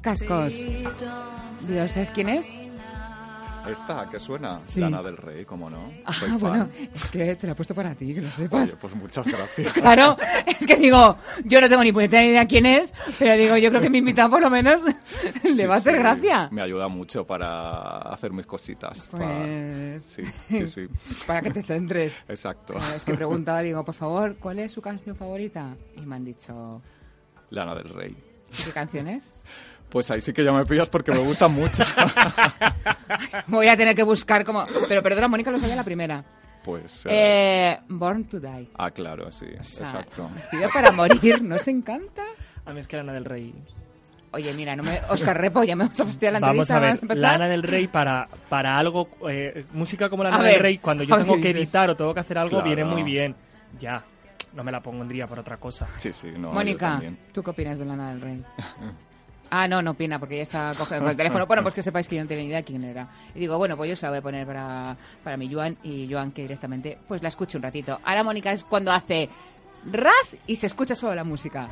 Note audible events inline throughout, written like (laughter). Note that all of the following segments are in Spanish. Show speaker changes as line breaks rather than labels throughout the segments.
Los cascos. Digo, ¿sabes quién es?
Esta que suena,
Sí.
Lana del Rey, ¿cómo no?
Ah,
Soy fan.
bueno, es que te la he puesto para ti, que lo sepas.
Oye, pues muchas gracias. (laughs)
Claro, es que digo, yo no tengo ni puñetera idea quién es, pero digo, yo creo que mi invitado por lo menos (laughs) le
Sí,
va a hacer
sí,
gracia.
Me ayuda mucho para hacer mis cositas. para-
Pues
Sí, (laughs) sí, sí.
para que te centres.
Exacto.
Es que preguntaba, digo, por favor, ¿cuál es su canción favorita? Y me han dicho,
Lana del Rey.
¿qué canción es?
Pues ahí sí que ya me pillas porque me gustan mucho. (laughs)
Voy a tener que buscar como... Pero perdona, Mónica lo sabía la primera.
Pues. eh,
Eh, Born to Die.
Ah, claro, sí,
O sea,
exacto.
Para morir, ¿nos encanta?
A mí es que Lana del Rey.
Oye, mira, no me... Oscar Repo, ya me vamos a fastidiar la
Vamos
entrevista,
a ver,
vamos a empezar.
Lana del Rey para, para algo, eh, música como Lana
A
del
ver,
Rey, cuando yo
ver,
tengo que editar o tengo que hacer algo,
Claro.
viene muy bien. Ya, no me la pondría por otra cosa.
Sí, sí, no.
Mónica. ¿tú qué opinas de Lana del Rey? (laughs) Ah, no, no opina, porque ella está cogiendo el teléfono. Bueno, pues que sepáis que yo no tenía ni idea quién era. Y digo, bueno, pues yo se la voy a poner para, para mi Joan y Joan que directamente pues la escuche un ratito. Ahora Mónica es cuando hace ras y se escucha solo la música.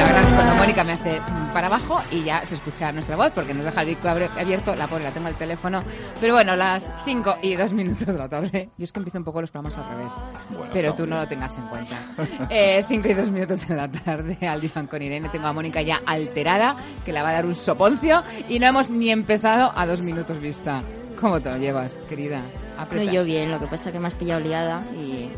Y ahora es cuando Mónica me hace para abajo y ya se escucha nuestra voz porque nos deja el bico abierto, la pobre la tengo al teléfono. Pero bueno, las 5 y 2 minutos de la tarde. Yo es que empiezo un poco los programas al revés.
Bueno,
pero tú no lo tengas en cuenta. 5 y 2 minutos de la tarde (laughs) al diván con Irene. Tengo a Mónica ya alterada, que la va a dar un soponcio. Y no hemos ni empezado a dos minutos vista. ¿Cómo te lo llevas, querida?
No,
Aprieta.
yo bien, lo que pasa es que me has pillado liada y...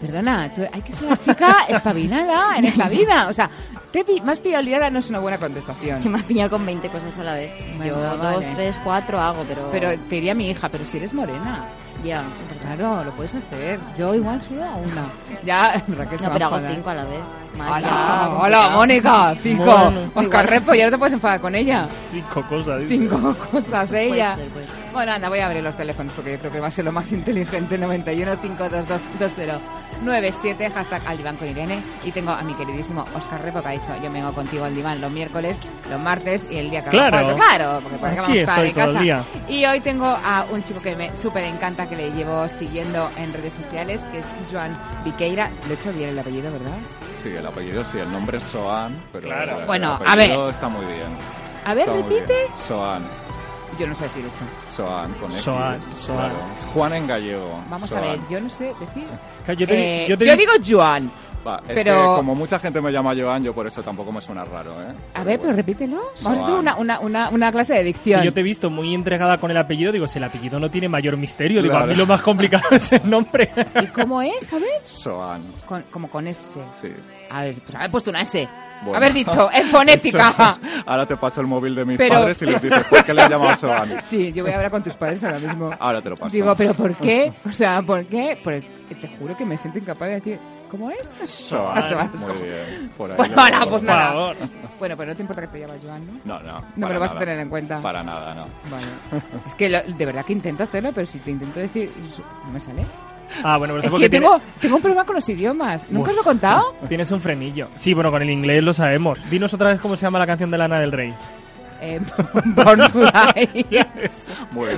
Perdona, tú- hay que ser una chica espabilada en esta vida. O sea, te pi- más pillado liada no es una buena contestación.
que me has pillado con 20 cosas a la vez.
Bueno,
yo
vale.
dos, tres, cuatro hago, pero...
Pero te diría mi hija, pero si eres morena.
Ya.
Claro, lo puedes hacer. Yo igual subo a una. Ya, (laughs) Raquel
No, pero hago cinco a la vez.
Hola, hola. Mónica, cinco.
Bueno.
Oscar
Igual.
Repo, ya no te puedes enfadar con ella.
Cinco cosas. dice.
Cinco cosas
Puede
ella.
ser, puede ser.
Bueno, anda, voy a abrir los teléfonos porque yo creo que va a ser lo más inteligente. 91 522 2097, hashtag al diván con Irene. Y tengo a mi queridísimo Oscar Repo que ha dicho: Yo vengo contigo al diván los miércoles, los martes y el día que
Claro.
Claro, porque para qué
Aquí
vamos a estar
estoy
en
todo el
casa.
día.
Y hoy tengo a un chico que me súper encanta, que le llevo siguiendo en redes sociales, que es Joan Viqueira. Lo he hecho bien el apellido, ¿verdad?
Sí, el apellido sí, el nombre es Soan, pero
Claro.
el
Bueno, a
apellido
ver.
está muy bien.
A ver, repite.
Soan,
Yo no sé decir eso.
Soan, con X.
Soan, Soan.
claro. Juan en gallego.
Vamos
Soan.
a ver, yo no sé decir.
Yo, te,
Eh,
yo te
yo
he
digo Joan.
Va, es
pero-
que como mucha gente me llama Joan, yo por eso tampoco me suena raro, ¿eh?
A ver, pero
bueno.
repítelo. Vamos a hacer
Soan.
una, una, una, una clase de dicción.
yo te he visto muy entregada con el apellido. Digo, si el apellido no tiene mayor misterio, digo, a
Claro.
mí lo más complicado es el nombre.
¿Y cómo es? A ver.
Soan,
Con- como con S.
sí.
A ver, pues puesto una S.
Bueno.
Haber dicho, en fonética. (laughs)
Ahora te paso el móvil de mis
Pero-
padres y les dices, ¿por qué le (laughs) has llamado?
Sí, yo voy a hablar con tus padres ahora mismo.
Ahora te lo paso.
Digo, ¿pero por qué? O sea, ¿por qué? Por- te juro que me siento incapaz de decir, ¿cómo es? A (laughs)
muy bien. Por ahí
Bueno,
pongo.
pues
Por
nada.
favor.
Bueno, pero no te importa que te llamas Joan, ¿no?
No, no.
No me lo vas a
nada.
tener en cuenta.
Para nada, no.
Vale. Es que lo- de verdad que intento hacerlo, pero si te intento decir, no me sale.
Ah, bueno, pero
Es que
que tiene-
tengo, tengo un problema con los idiomas. ¿Nunca os lo he contado? (laughs)
tienes un frenillo. Sí, bueno, con el inglés lo sabemos. Dinos otra vez cómo se llama la canción de Lana del Rey.
Eh, (laughs) Born to Die. (laughs)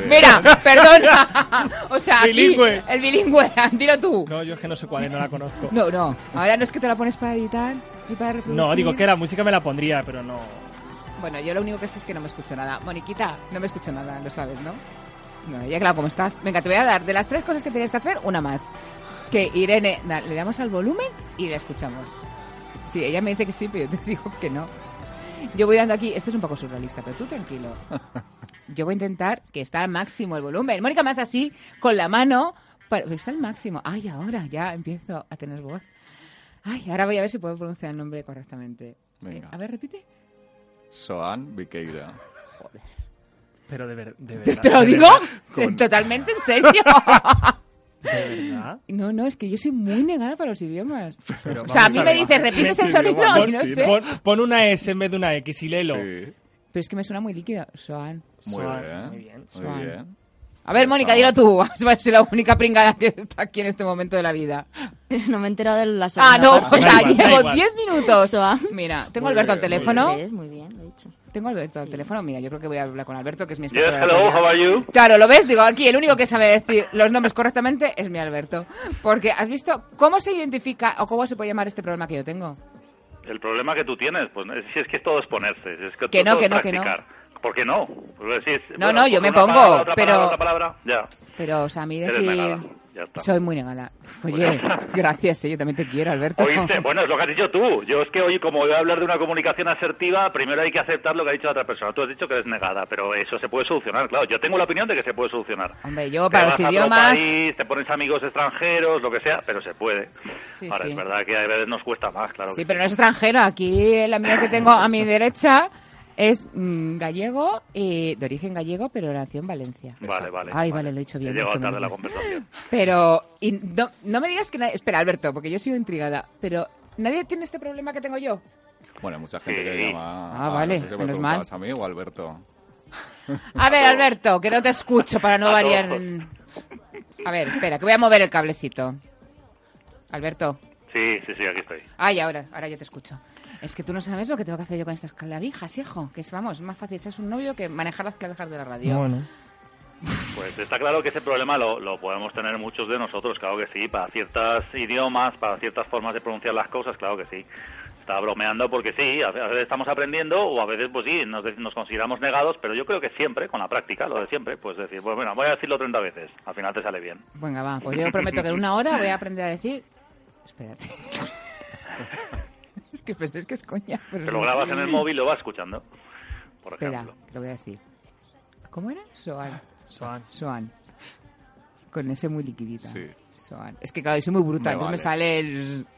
Mira, perdona. O sea, aquí,
Bilingüe.
el bilingüe. Dilo tú.
No, yo es que no sé cuál es, no la conozco.
No, no. Ahora no es que te la pones para editar y para reproducir.
No, digo que la música me la pondría, pero no.
Bueno, yo lo único que sé es que no me escucho nada. Moniquita, no me escucho nada, lo sabes, ¿no? No, ya claro, ¿cómo estás? Venga, te voy a dar de las tres cosas que tenías que hacer, una más. Que Irene, da- le damos al volumen y la escuchamos. Sí, ella me dice que sí, pero yo te (laughs) digo que no. Yo voy dando aquí, esto es un poco surrealista, pero tú tranquilo. (laughs) Yo voy a intentar que está al máximo el volumen. Mónica me hace así, con la mano, para- pero está al máximo. Ay, ahora ya empiezo a tener voz. Ay, ahora voy a ver si puedo pronunciar el nombre correctamente.
Venga.
Eh, a ver, repite.
Soan Viqueira.
Pero de, ver- de
¿Te,
verdad.
te lo digo?
Con-
Totalmente en serio. (laughs)
¿De verdad?
No, no, es que yo soy muy negada para los idiomas.
Pero
O sea, a mí me dices, repites el sonido y no sé.
Pon, pon una S en vez de una X y léelo.
Sí.
Pero es que me suena muy líquido. Soan.
Muy bien.
muy bien.
Muy bien.
A ver, Mónica, dilo tú. (laughs) Vas a ser la única pringada que está aquí en este momento de la vida.
No me he enterado de la
Ah,
segunda
no,
parte.
o sea, llevo
igual.
10 minutos.
Soan.
Mira, tengo
Muy
Alberto al
bien, muy
teléfono.
Muy bien, lo he dicho.
Tengo a Alberto al
Sí.
teléfono. Mira, yo creo que voy a hablar con Alberto, que es mi
Yes, hello, how are you?
Claro, ¿lo ves? Digo, aquí el único que sabe decir los nombres correctamente es mi Alberto. Porque, ¿has visto cómo se identifica o cómo se puede llamar este problema que yo tengo?
El problema que tú tienes, pues si es que es todo es ponerse, si es que,
Que no,
todo
que
es
no, que no.
practicar. ¿Por qué no? Pues si es-
No,
bueno,
no, yo
pues
me
una
pongo,
palabra, otra
pero-
palabra, otra palabra, ya.
Pero, o sea, a mí
Eres
decir...
ya está.
Soy muy negada. Oye, (laughs) gracias, eh, yo también te quiero, Alberto.
Oíste, bueno, es lo que has dicho tú. Yo es que hoy, como voy a hablar de una comunicación asertiva, primero hay que aceptar lo que ha dicho la otra persona. Tú has dicho que eres negada, pero eso se puede solucionar, claro. Yo tengo la opinión de que se puede solucionar.
Hombre, yo
Te
para
vas
los idiomas...
país, te pones amigos extranjeros, lo que sea, pero se puede.
Sí,
Ahora,
sí.
es verdad que a veces nos cuesta más, claro.
Sí,
que
pero no es extranjero. Aquí el amigo que tengo a mi derecha es mm, gallego, y de origen gallego, pero nació en Valencia.
Vale, vale.
Ay, vale, lo he dicho bien,
He tarde la conversación. (laughs)
Pero, y no, no me digas que nadie... Espera, Alberto, porque yo sigo intrigada. Pero, ¿nadie tiene este problema que tengo yo?
Bueno, hay mucha gente
Sí.
que llama.
Ah, vale,
no sé si me
mal.
a mí o a Alberto.
A ver, Alberto, que no te escucho para no (laughs)
A
variar. en- A ver, espera, que voy a mover el cablecito. Alberto.
Sí, sí, sí, aquí estoy.
Ay, ahora, ahora ya te escucho. Es que tú no sabes lo que tengo que hacer yo con estas clavijas, hijo. Que es, vamos, es más fácil echarse un novio que manejar las clavijas de la radio.
Bueno.
Pues está claro que ese problema lo, lo podemos tener muchos de nosotros, claro que sí, para ciertos idiomas, para ciertas formas de pronunciar las cosas, claro que sí. Está bromeando porque sí, a ve- a veces estamos aprendiendo o a veces pues sí, nos consideramos negados, pero yo creo que siempre, con la práctica, lo de siempre, pues decir, pues bueno, voy a decirlo 30 veces, al final te sale bien.
Venga, va, pues yo prometo que en una hora voy a aprender a decir... Espérate. (laughs) (laughs) es que pues, es que es coña. pero
Te lo grabas en el (laughs) móvil y lo vas escuchando, por
Espera,
ejemplo.
que lo voy a decir. ¿Cómo era? Soan.
Soan.
Soan. Con ese muy liquidita.
Sí.
Soan. Es que claro, yo soy muy bruta,
Me
entonces me sale el... (laughs)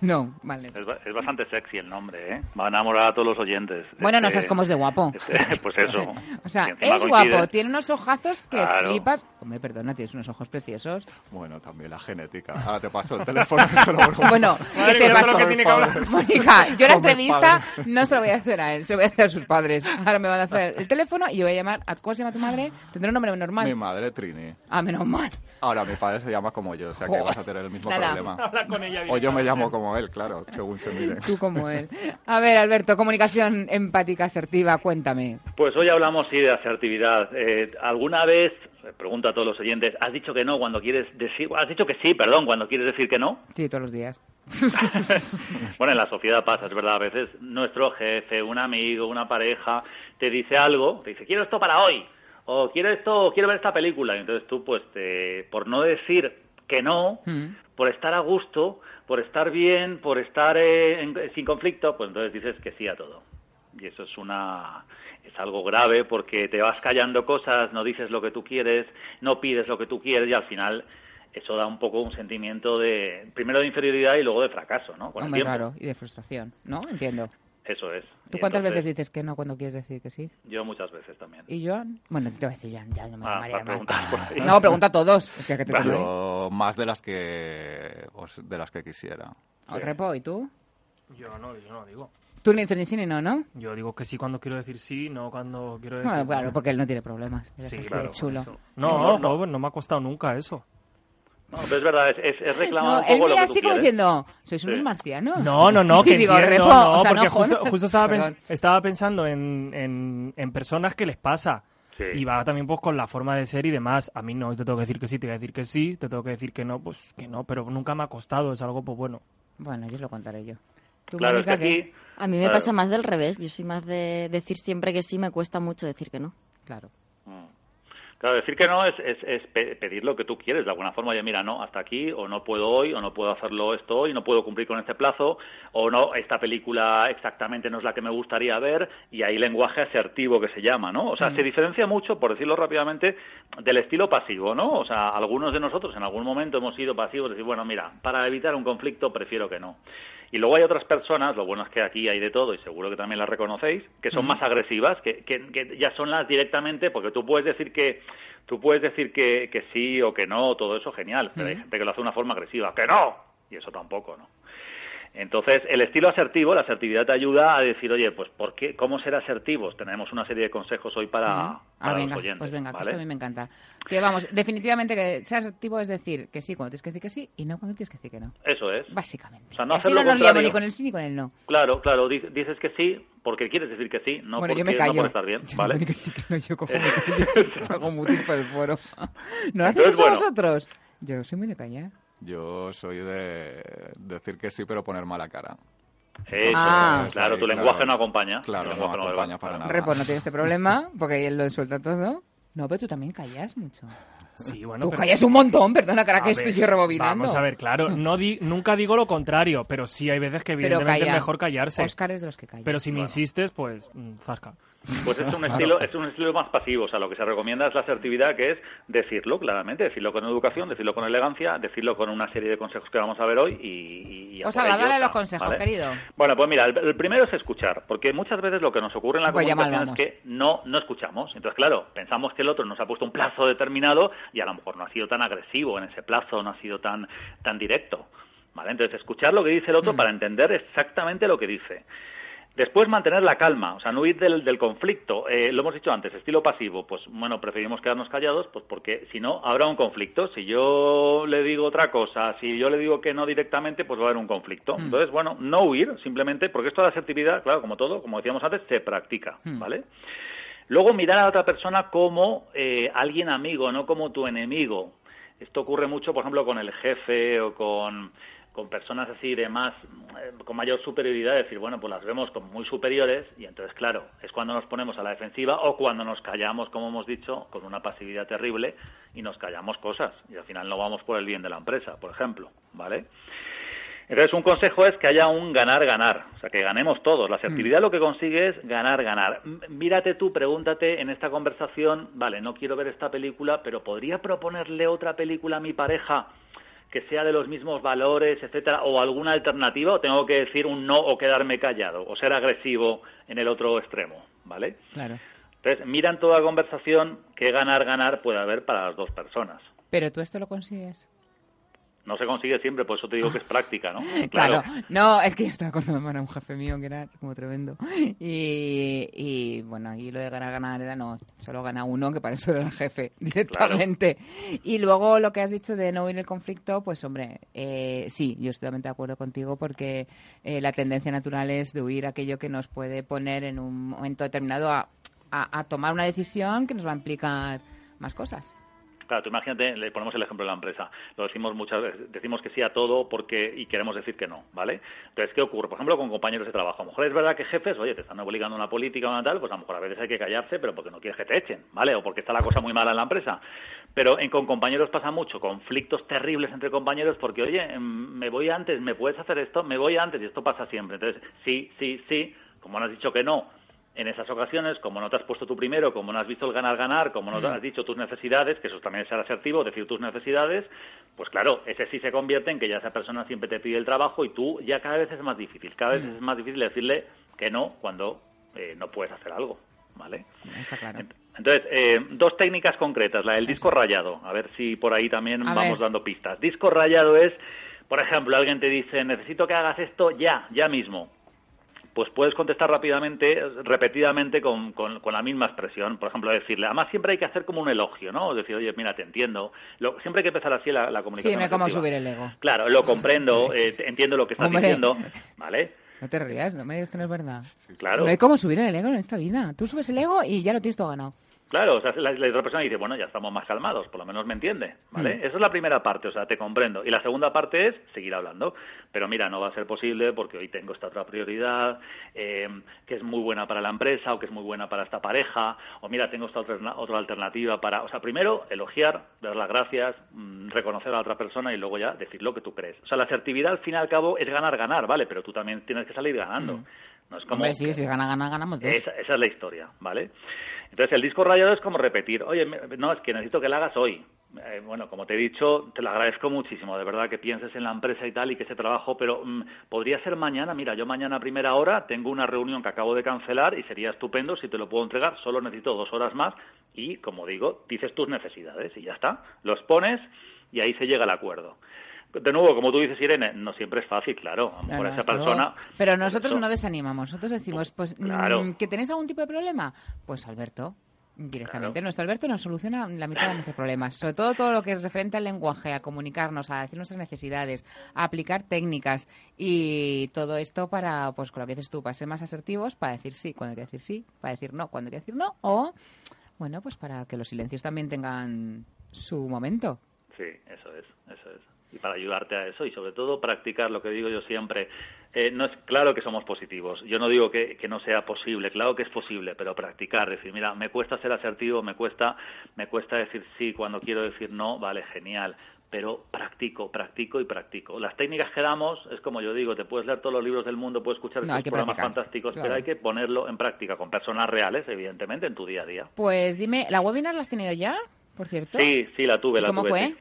No, vale.
Es, ba- es bastante sexy el nombre, ¿eh? Va a enamorar a todos los oyentes.
Bueno, no
Este-
sabes cómo es de guapo.
este- pues eso.
O sea, es
coincide-
guapo, tiene unos ojazos que
Claro.
flipas. Hombre, perdona, tienes unos ojos preciosos.
Bueno, también la genética. Ahora te paso el teléfono. (laughs)
Bueno,
Madre
que
que hablar.
Mónica, yo la entrevista no se lo voy a hacer a él, se lo voy a hacer a sus padres. Ahora me van a hacer el teléfono y yo voy a llamar. ¿a- ¿Cómo se llama tu madre? Tendrá un nombre
Mi
normal.
madre, Trini.
Ah, menos mal.
Ahora mi padre se llama como yo, o sea que
Joder.
vas a tener el mismo
Nada.
problema.
Habla con ella
O yo me llamo como él, claro, según se mire.
Tú como él. A ver, Alberto, comunicación empática asertiva, cuéntame.
Pues hoy hablamos sí de asertividad. Eh, ¿Alguna vez, pregunto a todos los oyentes, has dicho que no cuando quieres decir, has dicho que sí, perdón, cuando quieres decir que no?
Sí, todos los días. (laughs)
Bueno, en la sociedad pasa, es verdad, a veces nuestro jefe, un amigo, una pareja, te dice algo, te dice, quiero esto para hoy, o quiero esto, o quiero ver esta película, y entonces tú, pues, te, por no decir que no,
Mm.
por estar a gusto, por estar bien, por estar eh, en- sin conflicto, pues entonces dices que sí a todo. Y eso es una es algo grave porque te vas callando cosas, no dices lo que tú quieres, no pides lo que tú quieres y al final eso da un poco un sentimiento de primero de inferioridad y luego de fracaso, ¿no? Con
Hombre, claro, y de frustración, ¿no? Entiendo.
Eso es.
¿Tú
Y
cuántas
entonces,
veces dices que no cuando quieres decir que sí?
Yo muchas veces también.
¿Y Joan? Bueno, te voy a decir Joan, ya no me
Ah,
llamaría
ahí.
No, pregunta a todos. Es que ¿a qué te?
Yo más de las que de las que quisiera.
Al repo, ¿y tú?
Yo no, yo no digo.
Tú ni dices ni sí ni no, ¿no?
Yo digo que sí cuando quiero decir sí, no cuando quiero decir
Bueno,
no.
claro, porque él no tiene problemas. Eres
Sí,
así de
claro.
chulo.
eso. No,
No,
no,
no.
no me ha costado nunca eso.
No, pero es verdad, es, es, es reclamar
No,
un
él
lo
mira
tú
así como
quieres.
diciendo, sois unos
Sí.
marcianos.
No, no, no, (laughs) que
digo,
entiendo,
repo,
no,
o sea,
porque
no
justo, justo estaba, (laughs) pens- estaba pensando en, en, en personas que les pasa.
Sí.
Y va también pues con la forma de ser y demás. A mí no, te tengo que decir que sí, te voy a decir que sí, te tengo que decir que no, pues que no, pero nunca me ha costado, es algo pues bueno.
Bueno, yo os lo contaré yo. ¿Tú,
Claro, es que aquí...
A mí me
Claro.
pasa más del revés. Yo soy más de decir siempre que sí, me cuesta mucho decir que no.
Claro.
Mm. Claro, decir que no es, es, es pe- pedir lo que tú quieres. De alguna forma, oye, mira, no, hasta aquí, o no puedo hoy, o no puedo hacerlo esto hoy, no puedo cumplir con este plazo, o no, esta película exactamente no es la que me gustaría ver, y hay lenguaje asertivo que se llama, ¿no? O sea, se diferencia mucho, por decirlo rápidamente, del estilo pasivo, ¿no? O sea, algunos de nosotros en algún momento hemos sido pasivos, decir, bueno, mira, para evitar un conflicto prefiero que no. Y luego hay otras personas, lo bueno es que aquí hay de todo y seguro que también las reconocéis, que son más agresivas, que, que, que ya son las directamente, porque tú puedes decir que tú puedes decir que, que sí o que no, todo eso genial, pero hay gente que lo hace de una forma agresiva, que no, y eso tampoco, ¿no? Entonces, el estilo asertivo, la asertividad te ayuda a decir, oye, pues ¿por qué? ¿Cómo ser asertivos? Tenemos una serie de consejos hoy para,
Ah,
para los oyentes.
pues venga, que
¿vale?
esto a mí me encanta. Que vamos, definitivamente que ser asertivo es decir que sí cuando tienes que decir que sí y no cuando tienes que decir que no.
Eso es.
Básicamente.
O sea, no
Así
hacer
no nos liamos ni con el sí ni con el no.
Claro, claro, di- dices que sí porque quieres decir que sí, no
bueno,
porque
yo me
no
callo.
por estar bien,
Yo
¿vale?
que sí que no, yo cojo mi (laughs) callo, hago mutis por el foro. (laughs) ¿No
Entonces,
eso
bueno.
vosotros? Yo soy muy de callar.
Yo soy de decir que sí, pero poner mala cara.
Eso,
Ah.
claro,
Sí,
tu
claro.
lenguaje no acompaña.
Claro,
Tu
no
lenguaje verbal,
acompaña para nada.
Repo no tiene este problema porque él lo suelta todo. No, pero tú también callas mucho.
Sí, bueno,
tú
pero-
callas un montón, perdona, cara, que
ver,
estoy yo rebobinando.
Vamos a ver, claro, no di- nunca digo lo contrario, pero sí hay veces que evidentemente
calla.
es mejor callarse.
Oscar es de los que callan.
Pero si me insistes, pues mm, zasca.
Pues es un estilo, es un estilo más pasivo, o sea, lo que se recomienda es la asertividad, que es decirlo claramente, decirlo con educación, decirlo con elegancia, decirlo con una serie de consejos que vamos a ver hoy y, y
Pues
ello
dale
está,
los consejos,
¿vale?
querido.
Bueno, pues mira, el, el primero es escuchar, porque muchas veces lo que nos ocurre en la
Pues
comunicación es que no, no escuchamos. Entonces, claro, pensamos que el otro nos ha puesto un plazo determinado y a lo mejor no ha sido tan agresivo en ese plazo, no ha sido tan, tan directo. ¿Vale? Entonces, escuchar lo que dice el otro
Mm.
para entender exactamente lo que dice. Después mantener la calma, o sea, no huir del, del conflicto. Eh, lo hemos dicho antes, estilo pasivo, pues bueno, preferimos quedarnos callados, pues porque si no, habrá un conflicto. Si yo le digo otra cosa, si yo le digo que no directamente, pues va a haber un conflicto. Entonces, bueno, no huir, simplemente, porque esto de la asertividad, claro, como todo, como decíamos antes, se practica, ¿vale? Luego mirar a la otra persona como eh, alguien amigo, no como tu enemigo. Esto ocurre mucho, por ejemplo, con el jefe o con, con personas así de más, eh, con mayor superioridad, decir, bueno, pues las vemos como muy superiores y entonces, claro, es cuando nos ponemos a la defensiva o cuando nos callamos, como hemos dicho, con una pasividad terrible y nos callamos cosas y al final no vamos por el bien de la empresa, por ejemplo, ¿vale? Entonces, un consejo es que haya un ganar-ganar, o sea, que ganemos todos. La asertividad lo que consigue es ganar-ganar. Mírate tú, pregúntate en esta conversación, vale, no quiero ver esta película, pero ¿podría proponerle otra película a mi pareja que sea de los mismos valores, etcétera, o alguna alternativa, o tengo que decir un no o quedarme callado, o ser agresivo en el otro extremo, ¿vale?
Claro.
Entonces, mira en toda conversación qué ganar-ganar puede haber para las dos personas.
Pero tú esto lo consigues.
No se consigue siempre, por eso te digo que es (laughs) práctica, ¿no?
Claro. No, es que yo estaba acordando a un jefe mío que era como tremendo. Y, y, bueno, y lo de ganar, ganar era no, solo gana uno, que para eso era el jefe (laughs) directamente. Y luego lo que has dicho de no huir el conflicto, pues hombre, eh, sí, yo estoy totalmente de acuerdo contigo porque eh, la tendencia natural es de huir aquello que nos puede poner en un momento determinado a, a, a tomar una decisión que nos va a implicar más cosas.
Claro, tú imagínate, le ponemos el ejemplo de la empresa. Lo decimos muchas veces, decimos que sí a todo porque y queremos decir que no, ¿vale? Entonces, ¿qué ocurre? Por ejemplo, con compañeros de trabajo. A lo mejor es verdad que jefes, oye, te están obligando una política o una tal, pues a lo mejor a veces hay que callarse, pero porque no quieres que te echen, ¿vale? O porque está la cosa muy mala en la empresa. Pero en, con compañeros pasa mucho, conflictos terribles entre compañeros porque, oye, em, me voy antes, ¿me puedes hacer esto? Me voy antes y esto pasa siempre. Entonces, sí, sí, sí, como no has dicho que no, en esas ocasiones, como no te has puesto tú primero, como no has visto el ganar-ganar, como no te has dicho tus necesidades, que eso también es ser asertivo, decir tus necesidades, pues claro, ese sí se convierte en que ya esa persona siempre te pide el trabajo y tú ya cada vez es más difícil, cada vez es más difícil decirle que no cuando eh, no puedes hacer algo, ¿vale?
Está claro.
Entonces, eh, dos técnicas concretas. La del disco rayado. A ver si por ahí también
A
vamos
ver.
dando pistas. Disco rayado es, por ejemplo, alguien te dice, necesito que hagas esto ya, ya mismo. Pues puedes contestar rápidamente, repetidamente, con, con- con la misma expresión. Por ejemplo, decirle, además siempre hay que hacer como un elogio, ¿no? Decir, oye, mira, te entiendo. Lo- siempre hay que empezar así la, la
Sí,
comunicación.
no hay como subir el ego.
Claro, lo comprendo, eh, entiendo lo que estás
Hombre.
diciendo, ¿vale?
No te rías, no me digas que no es verdad.
Claro.
No hay como subir el ego en esta vida. Tú subes el ego y ya lo tienes todo ganado.
Claro, o sea, la, la otra persona dice, bueno, ya estamos más calmados, por lo menos me entiende, ¿vale?
Mm.
Esa es la primera parte, o sea, te comprendo. Y la segunda parte es seguir hablando. Pero mira, no va a ser posible porque hoy tengo esta otra prioridad, eh, que es muy buena para la empresa o que es muy buena para esta pareja, o mira, tengo esta otra, otra alternativa para... O sea, primero, elogiar, dar las gracias, mm, reconocer a la otra persona y luego ya decir lo que tú crees. O sea, la asertividad al fin y al cabo es ganar, ganar, ¿vale? Pero tú también tienes que salir ganando. No es como...
Hombre, sí, si gana, gana, ganamos dos.
Esa, esa es la historia, ¿vale? Entonces el disco rayado es como repetir, oye, no, es que necesito que la hagas hoy. Eh, bueno, como te he dicho, te lo agradezco muchísimo, de verdad, que pienses en la empresa y tal y que ese trabajo, pero mm, podría ser mañana, mira, yo mañana a primera hora tengo una reunión que acabo de cancelar y sería estupendo si te lo puedo entregar, solo necesito dos horas más y, como digo, dices tus necesidades y ya está, los pones y ahí se llega al acuerdo. De nuevo, como tú dices, Irene, no siempre es fácil, claro. A lo mejor
Claro,
esa persona...
Pero nosotros
eso-
no desanimamos. Nosotros decimos, pues,
Claro.
mm, ¿que tenéis algún tipo de problema? Pues Alberto. Directamente. Nuestro Alberto nos soluciona la mitad de nuestros problemas. Sobre todo todo lo que es referente al lenguaje, a comunicarnos, a decir nuestras necesidades, a aplicar técnicas y todo esto para, pues con lo que dices tú, para ser más asertivos, para decir sí cuando hay que decir sí, para decir no cuando hay que decir no, o, bueno, pues para que los silencios también tengan su momento.
Sí, eso es, eso es. Y para ayudarte a eso y sobre todo practicar lo que digo yo siempre. Eh, no es claro que somos positivos. Yo no digo que, que no sea posible, claro que es posible, pero practicar, decir, mira, me cuesta ser asertivo, me cuesta, me cuesta decir sí cuando quiero decir no, vale, genial. Pero practico, practico y practico. Las técnicas que damos, es como yo digo, te puedes leer todos los libros del mundo, puedes escuchar
No,
estos programas
practicar,
fantásticos,
claro.
pero hay que ponerlo en práctica con personas reales, evidentemente, en tu día a día.
Pues dime, ¿la webinar la has tenido ya, por cierto?
Sí, sí, la tuve,
¿Y
la
cómo
tuve.
fue?
sí.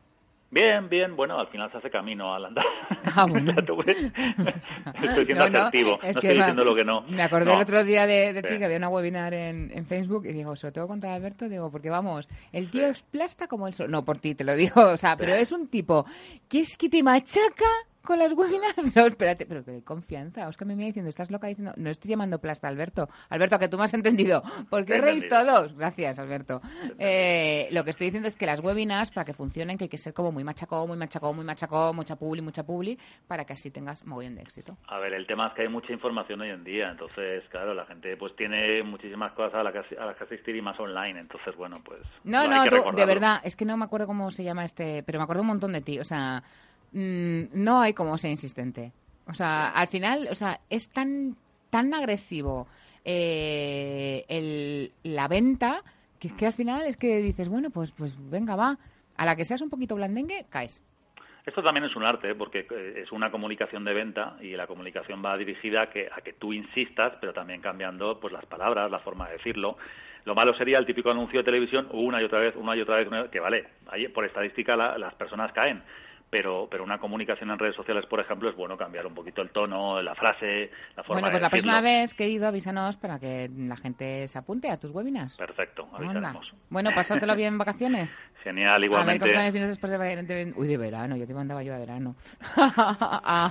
Bien, bien, bueno, al final se hace camino al andar. (laughs)
Ah, bueno.
Estoy siendo
No, no,
asertivo, no,
es que
estoy diciendo lo que no.
Me acordé
No.
el otro día de, de ti que había una webinar en, en Facebook y digo, se lo tengo que contar a Alberto, digo, porque vamos, el tío es plasta como el sol. No, por ti te lo digo, (laughs) o sea, pero es un tipo que es que te machaca con las webinars. (laughs) No, espérate, pero que confianza. Oscar me viene diciendo, estás loca diciendo, no estoy llamando plasta, Alberto. Alberto, que tú me has entendido. (laughs) ¿Por qué reís todos? Gracias, Alberto. Eh, lo que estoy diciendo es que las webinars, para que funcionen, que hay que ser como muy machacó, muy machacó, muy machacó, mucha publi, mucha publi, para que así tengas mogollón de éxito.
A ver, el tema es que hay mucha información hoy en día, entonces, claro, la gente pues tiene muchísimas cosas a, la que, a las que asistir y más online, entonces, bueno, pues...
No, no,
que
tú, de verdad, es que no me acuerdo cómo se llama este, pero me acuerdo un montón de ti. O sea, mm, no hay como ser insistente. O sea, al final, o sea, es tan, tan agresivo eh, el, la venta que es que al final es que dices, bueno, pues, pues venga, va. A la que seas un poquito blandengue, caes.
Esto también es un arte, porque eh, es una comunicación de venta y la comunicación va dirigida a que, a que tú insistas, pero también cambiando pues las palabras, la forma de decirlo. Lo malo sería el típico anuncio de televisión una y otra vez, una y otra vez, que vale, por estadística la- las personas caen. Pero, pero una comunicación en redes sociales, por ejemplo, es bueno cambiar un poquito el tono, la frase, la forma
Bueno,
de
pues la próxima vez, querido, avísanos para que la gente se apunte a tus webinars.
Perfecto, avisaremos.
Bueno, pásatelo bien en vacaciones. (laughs)
Genial,
A ver
igualmente.
con planes vienes después de, de- Uy, de verano, yo te mandaba yo a verano. (laughs) Ah,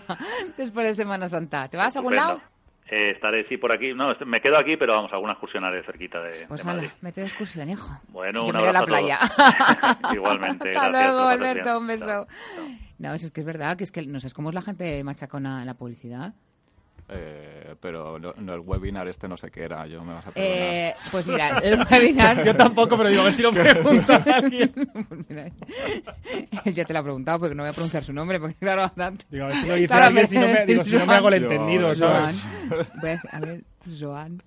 después de Semana Santa. ¿Te vas a algún
Estupendo.
lado?
Eh, estaré, sí, por aquí. No, me quedo aquí, pero vamos, a alguna excursión haré cerquita de,
Pues
de
hala,
Madrid.
mete de excursión, hijo.
Bueno,
Yo
un
me voy a la
a
playa. (laughs)
Igualmente,
Hasta
gracias
luego, Alberto, un beso.
Chao,
No, si es que es verdad, que es que no sé, es como es la gente machacona en la publicidad.
Eh, pero no, no, el webinar este no sé qué era, yo me vas a perdonar.
Eh, pues mira, el webinar... (laughs)
Yo tampoco, pero digo, a ver si lo (laughs) pregunta alguien. (laughs)
Pues mira, él ya te lo ha preguntado porque no voy a pronunciar su nombre, porque claro, tanto.
Digo, a ver si lo dice
Claro,
alguien, si no me, digo, si no me hago el
Joan.
entendido,
Joan.
¿sabes?
Voy a, decir- a ver, Joan.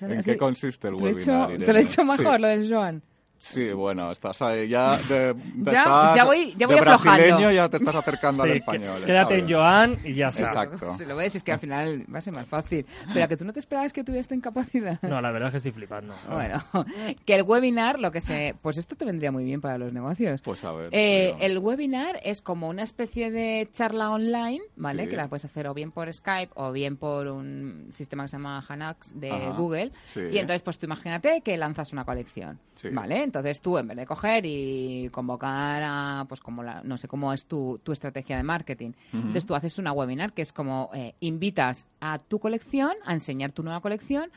¿En
esa-
qué consiste el
te lo he
webinar?
Te lo he hecho
Sí.
mejor, lo del Joan.
Sí, bueno, estás ahí ya de, de-
Ya-
estás
ya voy- ya voy
de
aflojando.
brasileño ya te estás acercando al español.
que- quédate en. Joan y ya está.
Exacto.
Si lo ves, es que al final va a ser más fácil. Pero que tú no te esperabas que tuviera esta incapacidad.
No, la verdad es que estoy flipando.
Bueno, (laughs) que el webinar, lo que se... Pues esto te vendría muy bien para los negocios.
Pues a ver.
Eh, el webinar es como una especie de charla online, ¿vale?
Sí.
Que la puedes hacer o bien por Skype o bien por un sistema que se llama Hanax de
Ajá,
Google.
sí.
Y entonces, pues tú imagínate que lanzas una colección,
Sí.
¿vale? Entonces tú, en vez de coger y convocar a, pues como la, no sé cómo es tu, tu estrategia de marketing, entonces tú haces una webinar que es como eh, invitas a tu colección a enseñar tu nueva colección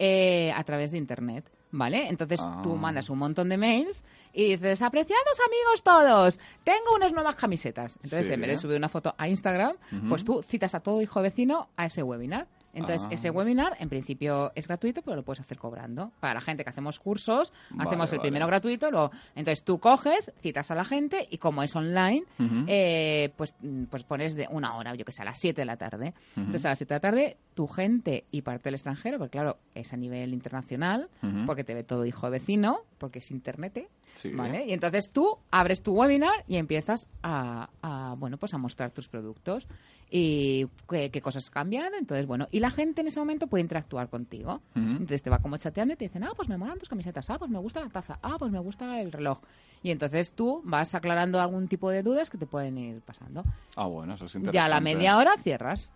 eh, a través de Internet. ¿Vale? Entonces
Ah.
tú mandas un montón de mails y dices, apreciados amigos todos, tengo unas nuevas camisetas. Entonces,
Sí.
en vez de subir una foto a Instagram, pues tú citas a todo hijo vecino a ese webinar. Entonces,
Ah.
ese webinar, en principio, es gratuito, pero lo puedes hacer cobrando. Para la gente que hacemos cursos,
Vale,
hacemos el
vale.
primero gratuito, luego, entonces tú coges, citas a la gente y como es online, eh, pues, mm, pues pones de una hora, yo que sé, a las 7 de la tarde. Entonces, a las 7 de la tarde, tu gente y parte del extranjero, porque claro, es a nivel internacional, porque te ve todo hijo de vecino, porque es internet,
Sí.
¿vale? Y entonces tú abres tu webinar y empiezas a, a, bueno, pues a mostrar tus productos y qué, qué cosas cambian. Entonces, bueno, y la gente en ese momento puede interactuar contigo. Entonces te va como chateando y te dicen, ah, pues me molan tus camisetas, ah, pues me gusta la taza, ah, pues me gusta el reloj. Y entonces tú vas aclarando algún tipo de dudas que te pueden ir pasando.
Ah, bueno, eso es interesante.
Ya a la media hora cierras.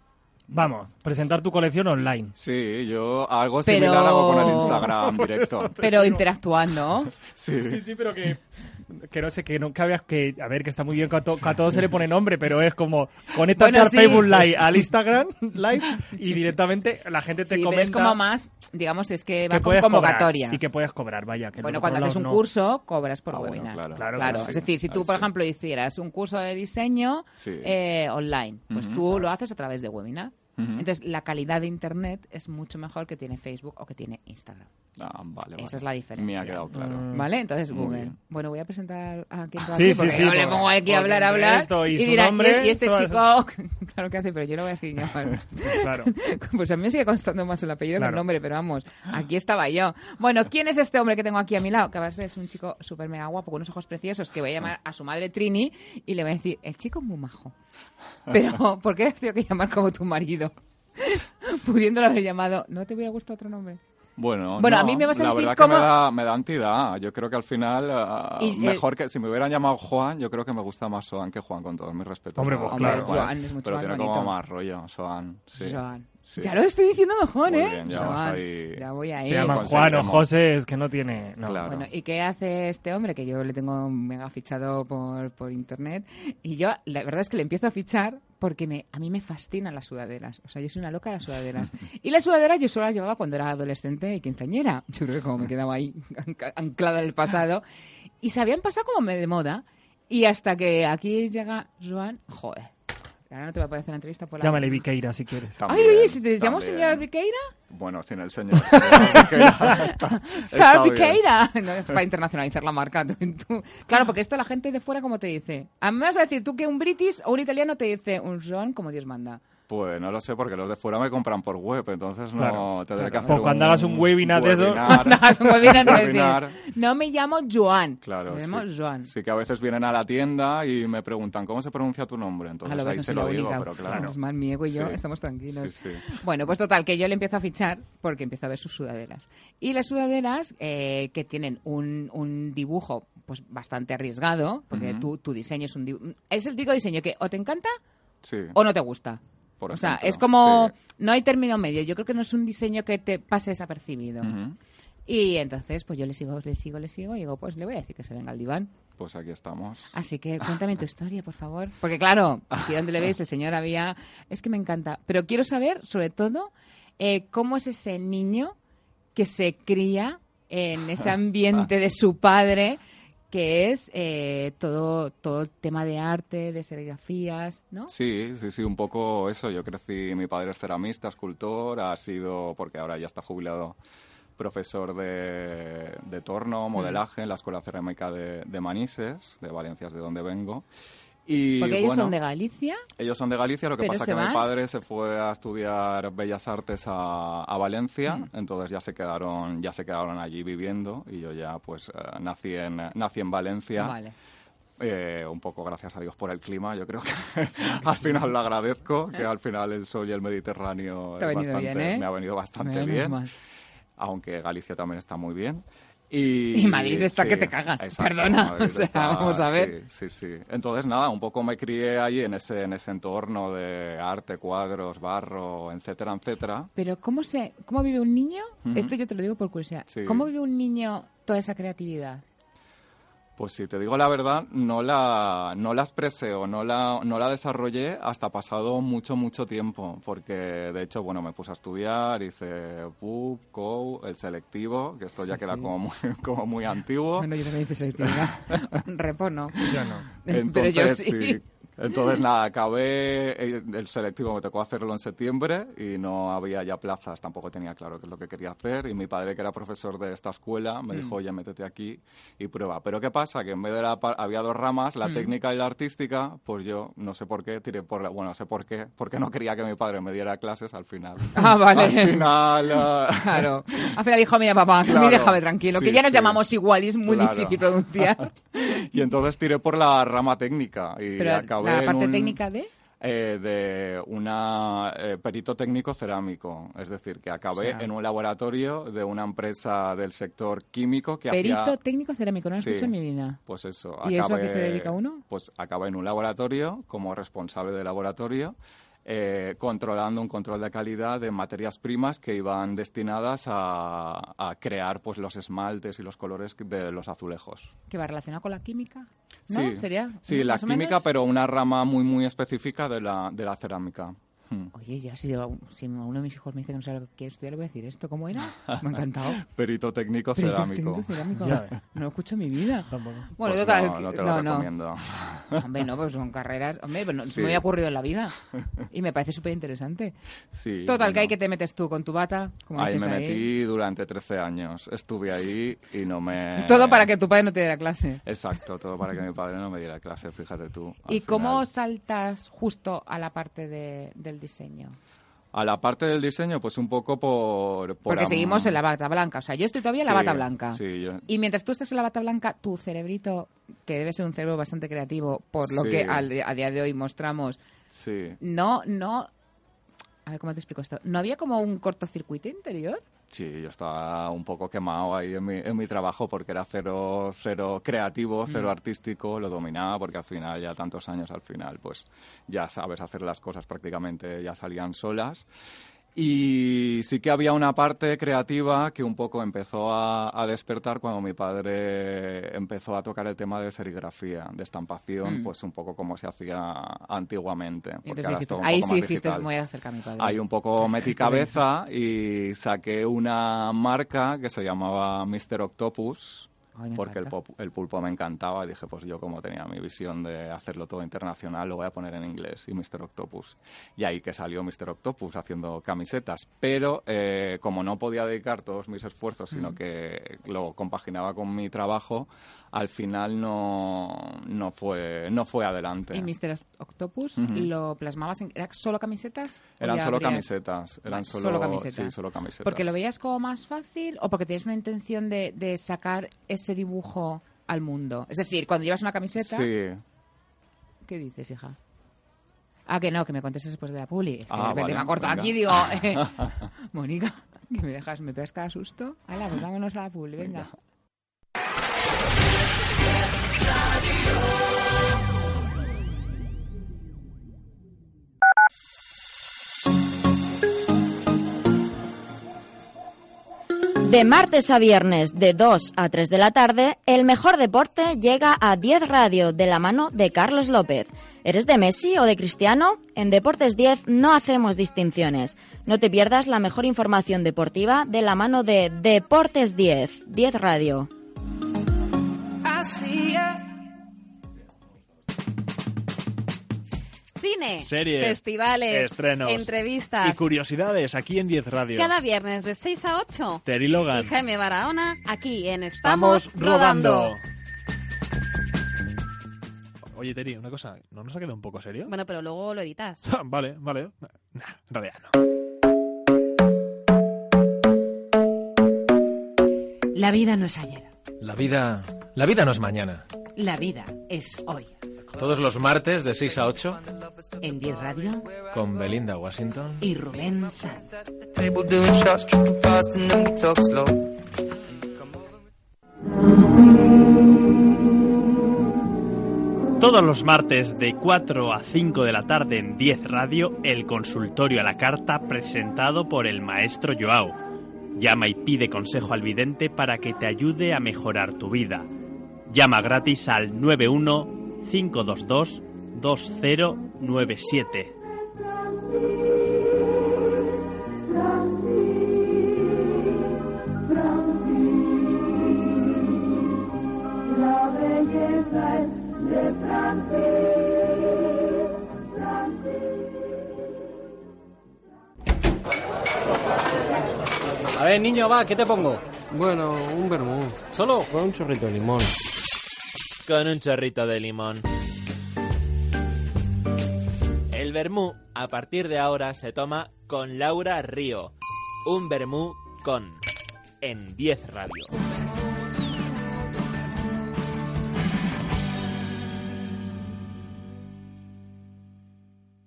Vamos, presentar tu colección online.
Sí, yo algo
Pero-
similar hago con el Instagram directo. (laughs)
Pero interactuando.
Sí.
Sí, sí, pero que, que no sé, que nunca veas que, a ver, que está muy bien que a, to- que a todo se le pone nombre, pero es como, conéctate
Bueno,
al
sí.
Facebook Live, al Instagram Live y directamente la gente te
Sí, pero
comenta
es como más, digamos, es que va
que
con
puedes
convocatoria.
cobrar y que puedes cobrar, vaya. Que
Bueno,
en
cuando haces un
no.
curso, cobras por
Ah, bueno,
webinar.
claro.
Claro,
es decir, si tú, por ejemplo, hicieras un curso de diseño
Sí.
eh, online, pues
Ujú.
tú lo haces a través de webinar. Entonces, la calidad de Internet es mucho mejor que tiene Facebook o que tiene Instagram.
Ah, vale,
Esa
vale.
es la diferencia.
Me ha quedado claro.
Mm.
¿Vale? Entonces,
Muy
Google.
bien.
Bueno, voy a presentar a quien
Sí, sí, sí,
Yo le pongo aquí a
porque
hablar, a hablar.
esto y su
dirá,
nombre,
y este chico, (laughs) claro que hace, pero yo lo voy a seguir llamando. (laughs)
Claro. (laughs)
Pues a mí me sigue constando más el apellido que
Claro.
el nombre, pero vamos, aquí estaba yo. Bueno, ¿quién es este hombre que tengo aquí a mi lado? Que además es un chico súper mega guapo, con unos ojos preciosos, que voy a llamar a su madre Trini y le voy a decir, el chico es muy majo. Pero, ¿por qué has tenido que llamar como tu marido? (laughs) Pudiéndolo haber llamado, ¿no te hubiera gustado otro nombre?
Bueno,
Bueno, a mí me vas a
la
decir
verdad
cómo-
que me da, me da entidad. Yo creo que al final,
Y, eh,
mejor que si me hubieran llamado Juan, yo creo que me gusta más Soan que Juan, con todos mis respetos.
Hombre, pues claro.
Juan.
Joan es mucho
Pero
más
tiene
bonito.
como más rollo, Soan. Sí.
Joan.
Sí.
Ya lo estoy diciendo mejor,
Muy
¿eh?
bien, ya
Joan.
ahí.
Ya voy ahí.
Se llaman Juan o. José, es que no tiene... No.
Claro.
Bueno, ¿y qué hace este hombre? Que yo le tengo mega fichado por, por internet. Y yo, la verdad es que le empiezo a fichar porque me, a mí me fascinan las sudaderas. O sea, yo soy una loca de las sudaderas. (laughs) Y las sudaderas yo solo las llevaba cuando era adolescente y quinceañera. Yo creo que como me quedaba ahí anclada en el pasado. Y se habían pasado como de moda. Y hasta que aquí llega Joan, joder. Ahora no te voy a poder hacer una entrevista por la...
Llámale Viqueira si quieres.
Ay,
También,
oye, si te llamo
también.
señora Viqueira.
Bueno, sin el señor. Viqueira, (laughs)
Sara. Piqueira. No, es para internacionalizar la marca. Tú- (laughs) tú- Claro, porque esto la gente de fuera, como te dice? A mí me vas a decir tú que un british o un italiano te dice un son como Dios manda.
Pues no lo sé, porque los de fuera me compran por web, entonces no
Claro,
tendré que hacer
Pues cuando hagas un webinar de (laughs)
webinar,
No, un webinar,
webinar.
me llamo Joan.
Claro,
me
sí.
llamo Joan.
Sí que a veces vienen a la tienda y me preguntan cómo se pronuncia tu nombre,
Ah,
entonces
lo ves,
ahí se lo digo,
única.
pero claro.
Es más, mi ego y yo
Sí.
estamos tranquilos.
Sí, sí.
Bueno, pues total, que yo le empiezo a fichar porque empiezo a ver sus sudaderas. Y las sudaderas eh, que tienen un, un dibujo pues bastante arriesgado, porque tu, tu diseño es un dibujo... Es el típico diseño que o te encanta
Sí,
o no te gusta.
Por
o sea, es como...
sí.
No hay término medio. Yo creo que no es un diseño que te pase desapercibido. Y entonces, pues yo le sigo, le sigo, le sigo. Y digo, pues le voy a decir que se venga al diván.
Pues aquí estamos.
Así que (laughs) cuéntame tu historia, por favor. Porque claro, aquí donde le veis, el señor había... Es que me encanta. Pero quiero saber, sobre todo, eh, cómo es ese niño que se cría en ese (laughs) ambiente de su padre, que es eh, todo, todo el tema de arte, de serigrafías, ¿no?
Sí, sí, sí, un poco eso. Yo crecí, mi padre es ceramista, escultor, ha sido, porque ahora ya está jubilado, profesor de, de torno, modelaje en la Escuela Cerámica de, de Manises, de Valencia, es de donde vengo. Y,
Porque ellos
bueno,
son de Galicia.
Ellos son de Galicia, lo que pasa
se
que mi padre se fue a estudiar Bellas Artes a, a Valencia,
Mm.
entonces ya se quedaron ya se quedaron allí viviendo y yo ya pues eh, nací en nací en Valencia.
Vale.
Eh, un poco gracias a Dios por el clima, yo creo que (laughs) al final lo agradezco, que al final el sol y el Mediterráneo
Te ha
es
venido
bastante-
bien, ¿eh?
me ha venido bastante bien, aunque Galicia también está muy bien. Y,
Y Madrid está
sí,
que te cagas.
exacto,
Perdona,
Madrid (laughs)
o sea,
está-
vamos a ver.
Sí, sí, sí. Entonces, nada, un poco me crié ahí en ese, en ese entorno de arte, cuadros, barro, etcétera, etcétera.
Pero ¿cómo, se, cómo vive un niño? Esto yo te lo digo por curiosidad.
Sí.
¿Cómo vive un niño toda esa creatividad?
Pues si te digo la verdad, no la, no la expresé o no la, no la desarrollé hasta pasado mucho, mucho tiempo. Porque, de hecho, bueno, me puse a estudiar, hice PUB, COU, el selectivo, que esto ya queda
Sí.
como muy, (laughs) como muy antiguo.
Bueno, yo también hice selectividad. (laughs) Repo no.
Yo no.
Pero yo
Entonces,
sí.
Entonces, nada, acabé eh, el selectivo, me tocó hacerlo en septiembre y no había ya plazas, tampoco tenía claro qué es lo que quería hacer. Y mi padre, que era profesor de esta escuela, me dijo, oye, métete aquí y prueba. Pero ¿qué pasa? Que en vez de la, había dos ramas, la
Mm.
técnica y la artística, pues yo no sé por qué tiré por la, bueno, no sé por qué, porque no quería que mi padre me diera clases al final. (laughs)
Ah, vale.
Al final, eh,
Claro. Al final dijo, mira, papá, a (laughs) mí
Claro.
déjame tranquilo, que
Sí,
ya nos
sí.
llamamos igual y es muy
Claro.
difícil pronunciar. (laughs)
y entonces tiré por la rama técnica y
Pero
acabé
la
en
parte
un-
técnica de...
eh, de una eh, perito técnico cerámico, es decir, que acabé
O sea-
en un laboratorio de una empresa del sector químico que
Perito
hacía
técnico cerámico, no lo
Sí.
escucho en mi vida.
pues eso,
¿Y eso a
acabé-
qué se dedica uno?
Pues acabé en un laboratorio como responsable de laboratorio eh, controlando un control de calidad de materias primas que iban destinadas a, a crear pues los esmaltes y los colores de los azulejos.
¿Que va relacionado con la química? ¿No?
Sí,
¿Sería?
sí, la química,
menos?
pero una rama muy muy específica de la, de la cerámica. Hmm.
Oye, ya si, si uno de mis hijos me dice que no sabe lo que quiere estudiar, le voy a decir esto. ¿Cómo era? Me ha encantado. (laughs)
Perito técnico
Perito
cerámico.
técnico cerámico. No lo escucho en mi vida. (laughs)
Tampoco.
Bueno,
Pues
total,
no, no te lo
no, no.
recomiendo. (laughs)
Hombre, no, pues son carreras. Hombre, pero no,
Sí.
me había ocurrido en la vida. Y me parece súper interesante.
Sí,
Total, que
bueno.
ahí que te metes tú con tu bata. Como
Ahí me metí durante 13 años. Estuve ahí y no me...
Todo para que tu padre no te diera clase.
Exacto, todo para que mi padre no me diera clase, fíjate tú.
¿Y cómo
final.
saltas justo a la parte de- del diseño?
A la parte del diseño, pues un poco por... por
Porque seguimos en la bata blanca. O sea, yo estoy todavía en la bata blanca.
Sí, yo...
Y mientras tú estés en la bata blanca, tu cerebrito, que debe ser un cerebro bastante creativo, por lo
Sí.
que al- a día de hoy mostramos, no, no... A ver, ¿cómo te explico esto? ¿No había como un cortocircuito interior?
Sí, yo estaba un poco quemado ahí en mi, en mi trabajo porque era cero, cero creativo, cero artístico, lo dominaba porque al final, ya tantos años al final, pues ya sabes hacer las cosas prácticamente, ya salían solas. Y sí que había una parte creativa que un poco empezó a, a despertar cuando mi padre empezó a tocar el tema de serigrafía, de estampación,
Mm.
pues un poco como se hacía antiguamente.
Entonces dijiste, ahí sí dijiste,
digital.
voy a acercar a mi padre.
Ahí un poco (laughs) metí cabeza y saqué una marca que se llamaba Mr. Octopus.
Ay,
porque el, pop- el pulpo me encantaba y dije, pues yo como tenía mi visión de hacerlo todo internacional, lo voy a poner en inglés y Mr. Octopus. Y ahí que salió Mr. Octopus haciendo camisetas. Pero eh, como no podía dedicar todos mis esfuerzos, sino
Mm.
que lo compaginaba con mi trabajo, al final no, no, fue, no fue adelante.
¿Y Mr. Octopus
Ujú.
lo plasmabas en... ¿Eran solo camisetas? ¿O
Eran solo
abrías?
camisetas. Eran solo,
solo camisetas.
Sí, solo camisetas.
¿Porque lo veías como más fácil o porque tenías una intención de, de sacar ese dibujo al mundo? Es decir, cuando llevas una camiseta...
Sí.
¿Qué dices, hija? Ah, que no, que me contestes después de la publi. Es que
Ah,
de repente
vale,
me ha cortado
venga.
aquí digo... (laughs) eh, Mónica, que me dejas, me pegas cada susto. Hala, pues vámonos a la publi, venga.
De martes a viernes, de 2 a 3 de la tarde, el mejor deporte llega a 10 Radio de la mano de Carlos López. ¿Eres de Messi o de Cristiano? En Deportes 10 no hacemos distinciones. No te pierdas la mejor información deportiva de la mano de Deportes 10, 10 Radio.
Cine,
Series,
festivales,
estrenos
entrevistas.
y curiosidades aquí en 10 Radio.
Cada viernes de 6 a 8.
Terry Logan.
Y Jaime Barahona, aquí en Estamos,
Estamos rodando. Oye, Terry, una cosa, ¿no nos ha quedado un poco serio?
Bueno, pero luego lo editas. (laughs)
vale, vale. Nah, en realidad no.
La vida no es ayer.
La vida, la vida no es mañana.
La vida es hoy.
Todos los martes de 6 a 8
En 10 Radio
con Belinda Washington.
y Rubén Sanz.
Todos los martes de 4 a 5 de la tarde en 10 Radio, el consultorio a la carta presentado por el maestro Joao. Llama y pide consejo al vidente para que te ayude a mejorar tu vida. Llama gratis al 91 522 2097.
A ver, niño, va, ¿qué te pongo?
Bueno, un vermú.
¿Solo?
Con un chorrito de limón.
Con un chorrito de limón. El vermú, a partir de ahora, se toma con Laura Río. Un vermú con. En 10 Radio.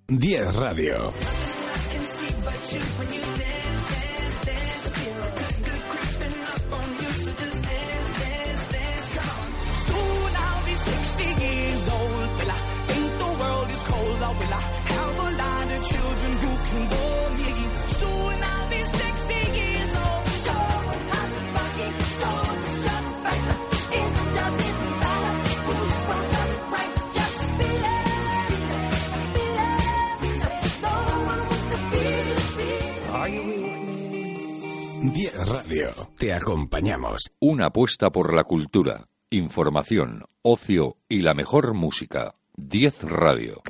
Diez Radio. Radio. Te acompañamos.
Una apuesta por la cultura, información, ocio y la mejor música. 10 Radio.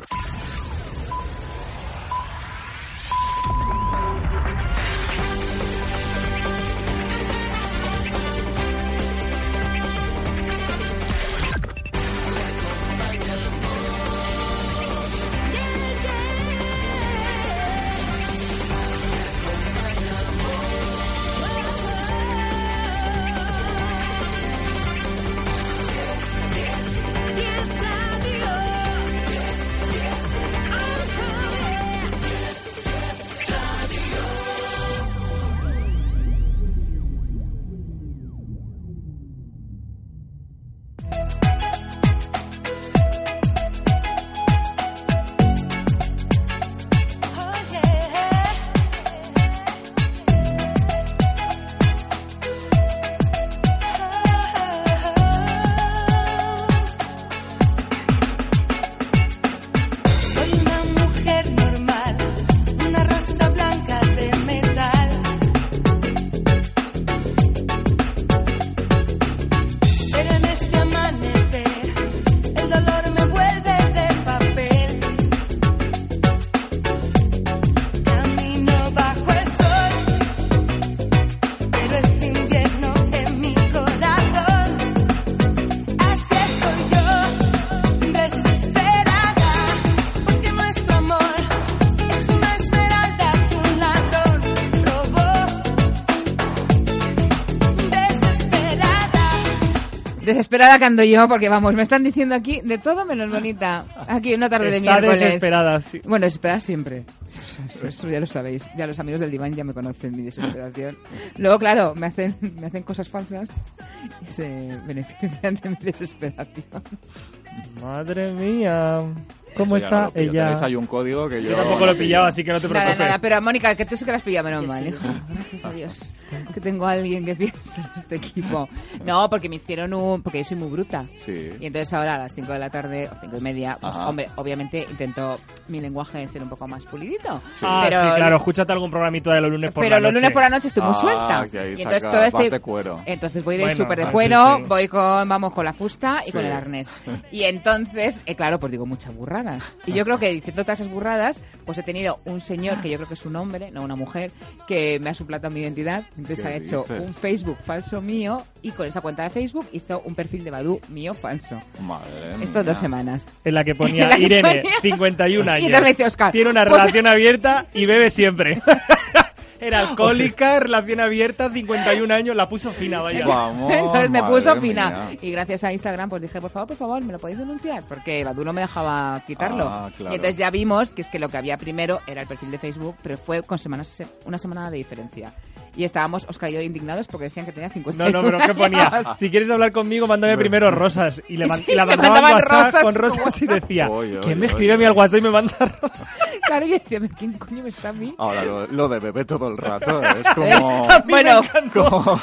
Desesperada que
ando yo, porque vamos, me están diciendo aquí de todo menos bonita. Aquí una tarde de
Está
miércoles.
desesperada, sí.
Bueno, desesperada siempre. Eso, eso- eso ya lo sabéis. Ya los amigos del diván ya me conocen mi desesperación. Luego, claro, me hacen, me hacen cosas falsas y se benefician de mi desesperación.
Madre mía. ¿Cómo
Eso ya
está
no lo
ella?
Tenéis ahí un código que yo.
Yo tampoco lo he pillado, así que no te
Nada,
preocupes.
nada, pero Mónica, que tú sí que las pillas menos
Que
mal,
sí,
hijo.
sí.
Gracias a Dios. Que tengo a alguien que (laughs) piensa en este equipo. No, porque me hicieron un... Porque yo soy muy bruta.
Sí.
Y entonces ahora a las 5 de la tarde o 5 y media, pues
Ajá.
hombre, obviamente intento mi lenguaje ser un poco más pulidito.
Ah,
pero,
sí, claro, escúchate algún programito de los lunes por
pero
la
los
noche.
lunes por la noche estoy muy
Ah,
suelta.
que
y entonces todo este...
de cuero.
Entonces voy de
Bueno,
súper de
sí,
cuero,
sí.
voy con, vamos, con la fusta y con
Sí.
el arnés. Y entonces, eh, claro, pues digo muchas burradas. Y yo creo que diciendo todas esas burradas, pues he tenido un señor, que yo creo que es un hombre, no una mujer, que me ha suplantado mi identidad. Entonces
¿Qué
ha hecho
dices?
un Facebook falso mío y con esa cuenta de Facebook hizo un perfil de Badu mío falso.
Madre
Esto dos
mía.
semanas.
En la que (laughs) ponía
En la que
Irene,
ponía-
51 (laughs) años.
Y dice Oscar,
Tiene una
pues-
relación abierta y bebe siempre. (laughs) Era (laughs) alcohólica, relación abierta, 51 años, la puso fina, vaya.
Entonces me puso fina.
mía.
Y gracias a Instagram, pues dije, por favor, por favor, ¿me lo podéis denunciar? Porque Badu no me dejaba quitarlo.
Ah, claro.
Y entonces ya vimos que es que lo que había primero era el perfil de Facebook, pero fue con semanas, una semana de diferencia. Y estábamos, Oscar y yo, indignados porque decían que tenía 50
No, no, pero ¿qué ponía? Si quieres hablar conmigo, mándame primero rosas. Y le (laughs) man-
Sí,
y la
me
mandaban WhatsApp
rosas
con rosas y decía,
Oye,
¿quién me escribe a mí al WhatsApp y me manda rosas?
Claro, y yo decía, ¿quién coño me está a mí?
Ahora, lo, lo de bebé todo el rato es (laughs) como.
Bueno,
como-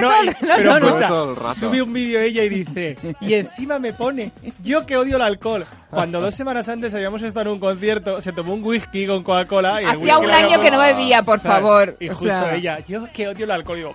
no, y- pero
no, no.
escucha,
Todo el rato.
sube un vídeo ella y dice, y encima me pone, yo que odio el alcohol, cuando dos semanas antes habíamos estado en un concierto, se tomó un whisky con Coca-Cola. y
Hacía un año que no bebía, por
¿sabes?
favor.
Y
O
justo
sea-
ella, yo que odio el alcohol, digo...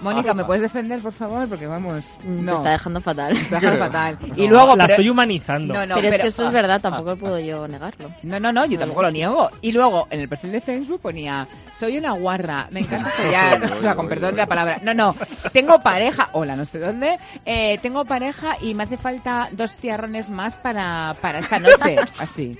Mónica, ¿me puedes defender, por favor? Porque vamos. No.
Te está dejando fatal. (laughs)
Te está dejando fatal. Y luego.
la
pero-
estoy humanizando.
No, no,
pero, es
pero-
que eso es verdad, tampoco puedo yo negarlo.
No, no, no, yo tampoco lo niego. Y luego en el perfil de Facebook ponía, soy una guarra, me encanta (laughs) follar, (laughs) o sea, con perdón de la palabra. No, no, tengo pareja, hola, no sé dónde, eh, tengo pareja y me hace falta dos tiarrones más para, para esta noche, así.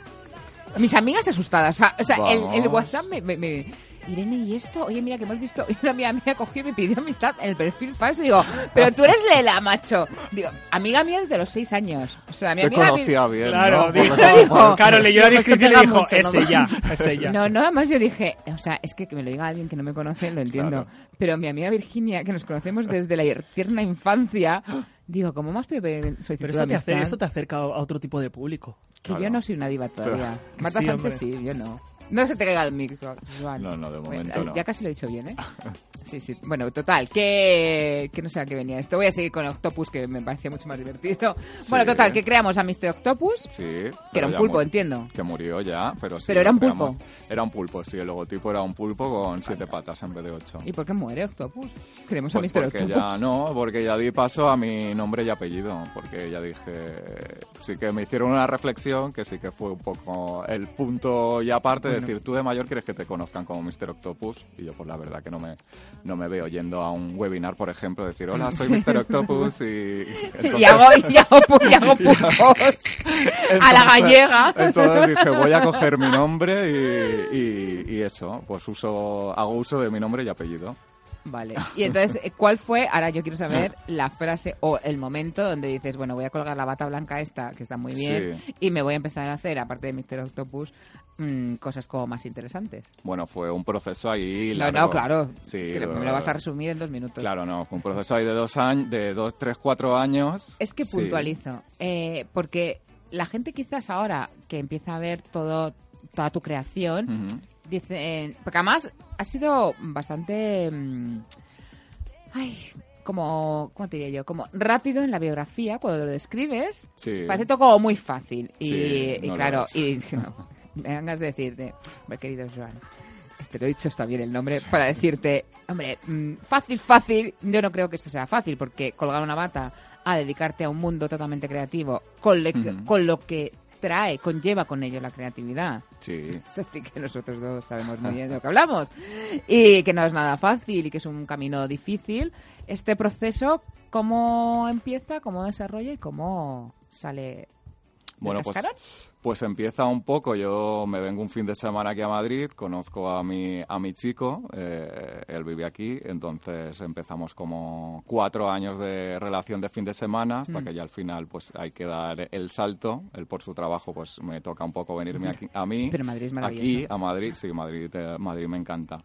Mis amigas asustadas, o sea, o sea, el. WhatsApp me... me- me- Irene, ¿y esto? Oye, mira que hemos visto. (laughs) Y una amiga mía cogió y me pidió amistad en el perfil falso. Digo, pero tú eres Lela, macho. Digo, amiga mía desde los seis años. O sea, mi
Te
amiga.
conocía bien,
Claro,
¿no?
dijo,
Porque-
Dijo-
claro, leyó la descripción y dijo,
mucho,
es
¿no?
ella, es ella.
No, no, además yo dije, o sea, es que que me lo diga alguien que no me conoce, lo entiendo. Pero mi amiga Virginia, que nos conocemos desde la tierna infancia, digo, ¿cómo más solicitud
Pero eso te, hace- eso te acerca a otro tipo de público.
Que yo no soy una diva todavía.
Que (laughs)
Marta
sí,
Sánchez
hombre.
sí, yo no. No se te caiga el micro, Joan.
No, no, de
Bueno,
momento no.
Ya casi lo he dicho bien, ¿eh? (laughs) Sí, sí. Bueno, total, que, que no sé a qué venía esto. Voy a seguir con Octopus, que me parecía mucho más divertido. Bueno, total, que creamos a Mr. Octopus.
Sí.
Que
pero
era un pulpo, entiendo.
Que murió ya, pero sí.
Pero era un pulpo.
Era un pulpo, sí. El logotipo era un pulpo con siete patas en vez de ocho.
¿Y por qué muere Octopus? Queremos
Pues
a Mr. Octopus.
ya no, porque ya di paso a mi nombre y apellido, porque ya dije, sí que me hicieron una reflexión que sí que fue un poco el punto y aparte de decir, tú de mayor quieres que te conozcan como Mr. Octopus y yo pues la verdad que no me, no me veo yendo a un webinar, por ejemplo, decir, hola, soy (laughs) Mr. Octopus y...
Y hago, y hago, pu- y hago (laughs) pulpos (laughs) a la gallega.
Entonces dije, voy a coger mi nombre y, y- y eso, pues uso, hago uso de mi nombre y apellido.
Vale. (laughs) Y entonces, eh, ¿cuál fue, ahora yo quiero saber, la frase o el momento donde dices, bueno, voy a colgar la bata blanca esta, que está muy bien,
Sí.
y me voy a empezar a hacer, aparte de Mr. Octopus, mm, cosas como más interesantes?
Bueno, fue un proceso ahí
No,
largo.
no, claro.
Sí,
que me lo vas a resumir en dos minutos.
Claro, no, fue un proceso ahí de dos años, de dos, tres, cuatro años.
Es que
Sí.
puntualizo, eh, porque la gente quizás ahora que empieza a ver todo toda tu creación. Dice, porque además ha sido bastante, mm, ay, como, ¿cómo te diría yo? Como rápido en la biografía cuando lo describes.
Sí.
Parece todo como muy fácil. Y,
Sí,
y
no lo
claro, y (laughs) no, me dan ganas de decirte, querido Joan, te lo he dicho, está bien el nombre, para decirte, hombre, mm, fácil, fácil, yo no creo que esto sea fácil, porque colgar una bata a dedicarte a un mundo totalmente creativo, con, le- con lo que trae, conlleva con ello la creatividad.
Sí.
Es decir, que nosotros dos sabemos muy bien de lo que hablamos. Y que no es nada fácil y que es un camino difícil. Este proceso, ¿cómo empieza, cómo desarrolla y cómo sale
Bueno, pues, pues empieza un poco. Yo me vengo un fin de semana aquí a Madrid, conozco a mi, a mi chico, eh, él vive aquí, entonces empezamos como cuatro años de relación de fin de semana, hasta
Mm.
que ya al final pues hay que dar el salto. Él por su trabajo pues me toca un poco venirme aquí, a mí.
Pero Madrid es
Aquí, a Madrid, sí, Madrid, eh, Madrid me encanta.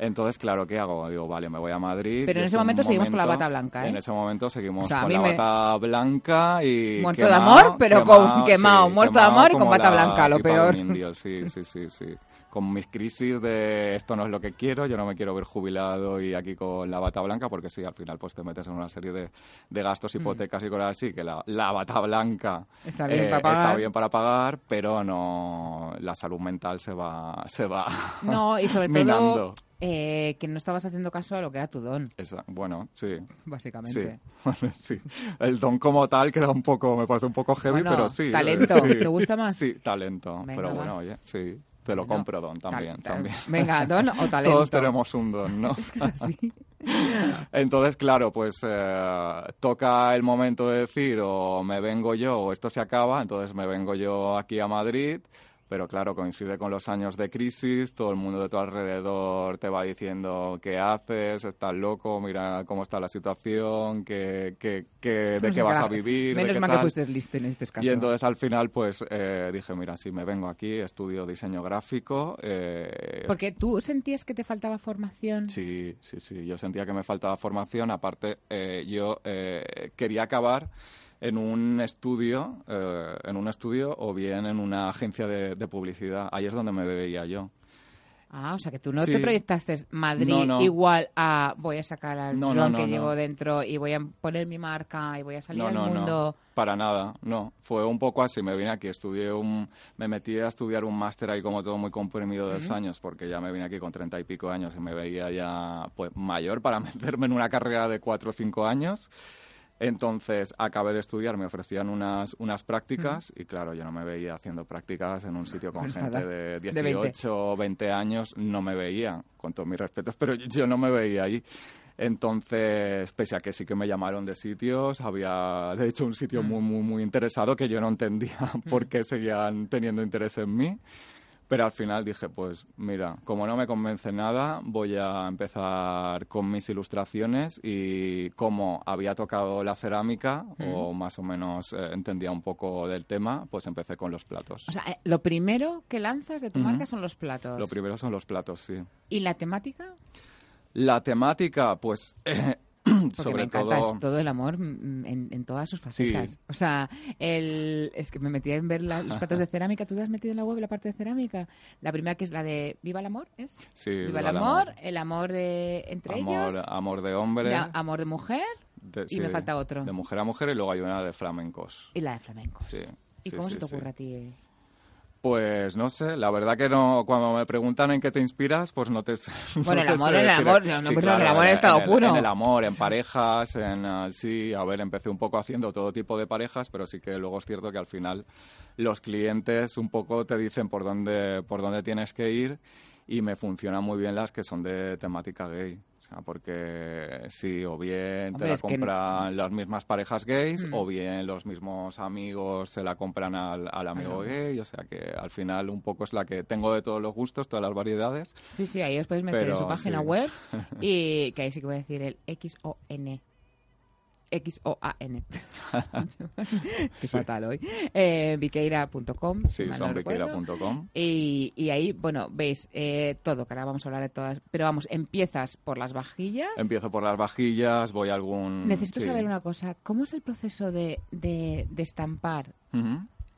Entonces, claro, ¿qué hago? Digo, vale, me voy a Madrid.
Pero en
es
ese momento seguimos con la bata blanca, ¿eh?
En ese momento seguimos
O sea, a
con la
me-
bata blanca y
Muerto de
quemado,
amor, pero con- quemado,
sí,
muerto de
quemado
amor y con bata
la
blanca, lo peor.
indio, sí, sí, sí, sí. Con mis crisis de esto no es lo que quiero, yo no me quiero ver jubilado y aquí con la bata blanca, porque sí, al final pues te metes en una serie de, de gastos,
Mm.
hipotecas y cosas así, que la, la bata blanca
Está bien
eh,
para pagar.
está bien para pagar, pero no la salud mental se va, se va (laughs)
No, y sobre
minando.
todo eh, que no estabas haciendo caso a lo que era tu don,
Esa- bueno, sí.
básicamente.
Sí, (laughs) bueno, sí. El don como tal queda un poco, me parece un poco heavy,
Bueno,
pero sí.
talento,
eh, sí.
¿te gusta más?
Sí, talento.
Venga,
pero
va.
bueno, oye, sí. Te lo
Bueno,
compro don también,
tal- tal-
también.
venga, don o (laughs) talento.
Todos tenemos un don, ¿no? (laughs)
Es que es así. (laughs)
Entonces, claro, pues eh, toca el momento de decir o me vengo yo o esto se acaba, entonces me vengo yo aquí a Madrid, pero claro, coincide con los años de crisis, todo el mundo de tu alrededor te va diciendo qué haces, estás loco, mira cómo está la situación, qué, qué- qué- de
sé
qué vas a vivir. de
Menos
qué
mal que
tal.
fuiste listo en este caso.
Y entonces al final pues eh, dije, mira, sí, me vengo aquí, estudio diseño gráfico. eh,
Porque tú sentías que te faltaba formación.
Sí, sí, sí. Yo sentía que me faltaba formación. Aparte, eh, yo eh, quería acabar en un estudio, eh, en un estudio o bien en una agencia de, de publicidad. Ahí es donde me veía yo.
Ah, o sea que tú no
Sí.
te proyectaste Madrid
No, no.
igual a voy a sacar al
No,
dron que llevo dentro y voy a poner mi marca y voy a salir al
no,
mundo.
no, para nada, no. Fue un poco así, me vine aquí, estudié un, me metí a estudiar un máster ahí como todo muy comprimido de dos años, porque ya me vine aquí con treinta y pico años y me veía ya pues mayor para (laughs) meterme en una carrera de cuatro o cinco años. Entonces acabé de estudiar, me ofrecían unas, unas prácticas y claro, yo no me veía haciendo prácticas en un sitio con (laughs) gente de
de 20.
18 o 20 años, no me veía, con todos mis respetos, pero yo no me veía ahí. Entonces, pese a que sí que me llamaron de sitios, había de hecho un sitio muy, muy, muy interesado que yo no entendía (laughs) por qué seguían teniendo interés en mí. Pero al final dije, pues mira, como no me convence nada, voy a empezar con mis ilustraciones y como había tocado la cerámica o más o menos eh, entendía un poco del tema, pues empecé con los platos.
O sea, eh, lo primero que lanzas de tu marca son los platos.
Lo primero son los platos, sí.
¿Y la temática?
La temática, pues (laughs)
Porque
sobre
me encanta
todo...
es todo el amor mm, en, en todas sus facetas.
Sí.
O sea, el, es que me metí en ver la- los (laughs) platos de cerámica. ¿Tú te has metido en la web la parte de cerámica? La primera que es la de Viva el amor, ¿es?
Sí,
Viva el amor, el amor de entre
Amor,
ellos,
amor de hombre.
amor de mujer
de-
y
sí,
me falta otro.
De mujer a mujer y luego hay una de flamencos.
y la de flamencos.
Sí.
¿Y cómo se te ocurre a ti?
Pues no sé, la verdad que no, cuando me preguntan en qué te inspiras, pues no te (laughs) no
Bueno, el amor, el
decir.
amor, no,
Sí,
pues
claro,
el amor
el-
puro.
En el amor, en parejas, en ah, sí, a ver, empecé un poco haciendo todo tipo de parejas, pero sí que luego es cierto que al final los clientes un poco te dicen por dónde, por dónde tienes que ir y me funcionan muy bien las que son de temática gay. O sea, porque sí, o bien
Hombre,
te la
que-
compran las mismas parejas gays,
Mm.
o bien los mismos amigos se la compran al, al amigo gay. O sea que al final un poco es la que tengo de todos los gustos, todas las variedades.
Sí, sí, ahí os podéis meter en su página
sí.
web (laughs) y que ahí sí que voy a decir el XON. X-O-A-N. Estoy (laughs) (laughs) fatal hoy. Eh, viqueira.com.
Sí,
si mal no
son
recuerdo.
viqueira.com.
Y, y ahí, bueno, veis eh, todo, que ahora vamos a hablar de todas. Pero vamos, empiezas por las vajillas.
Empiezo por las vajillas, voy a algún...
Necesito
sí.
saber una cosa. ¿Cómo es el proceso de, de, de estampar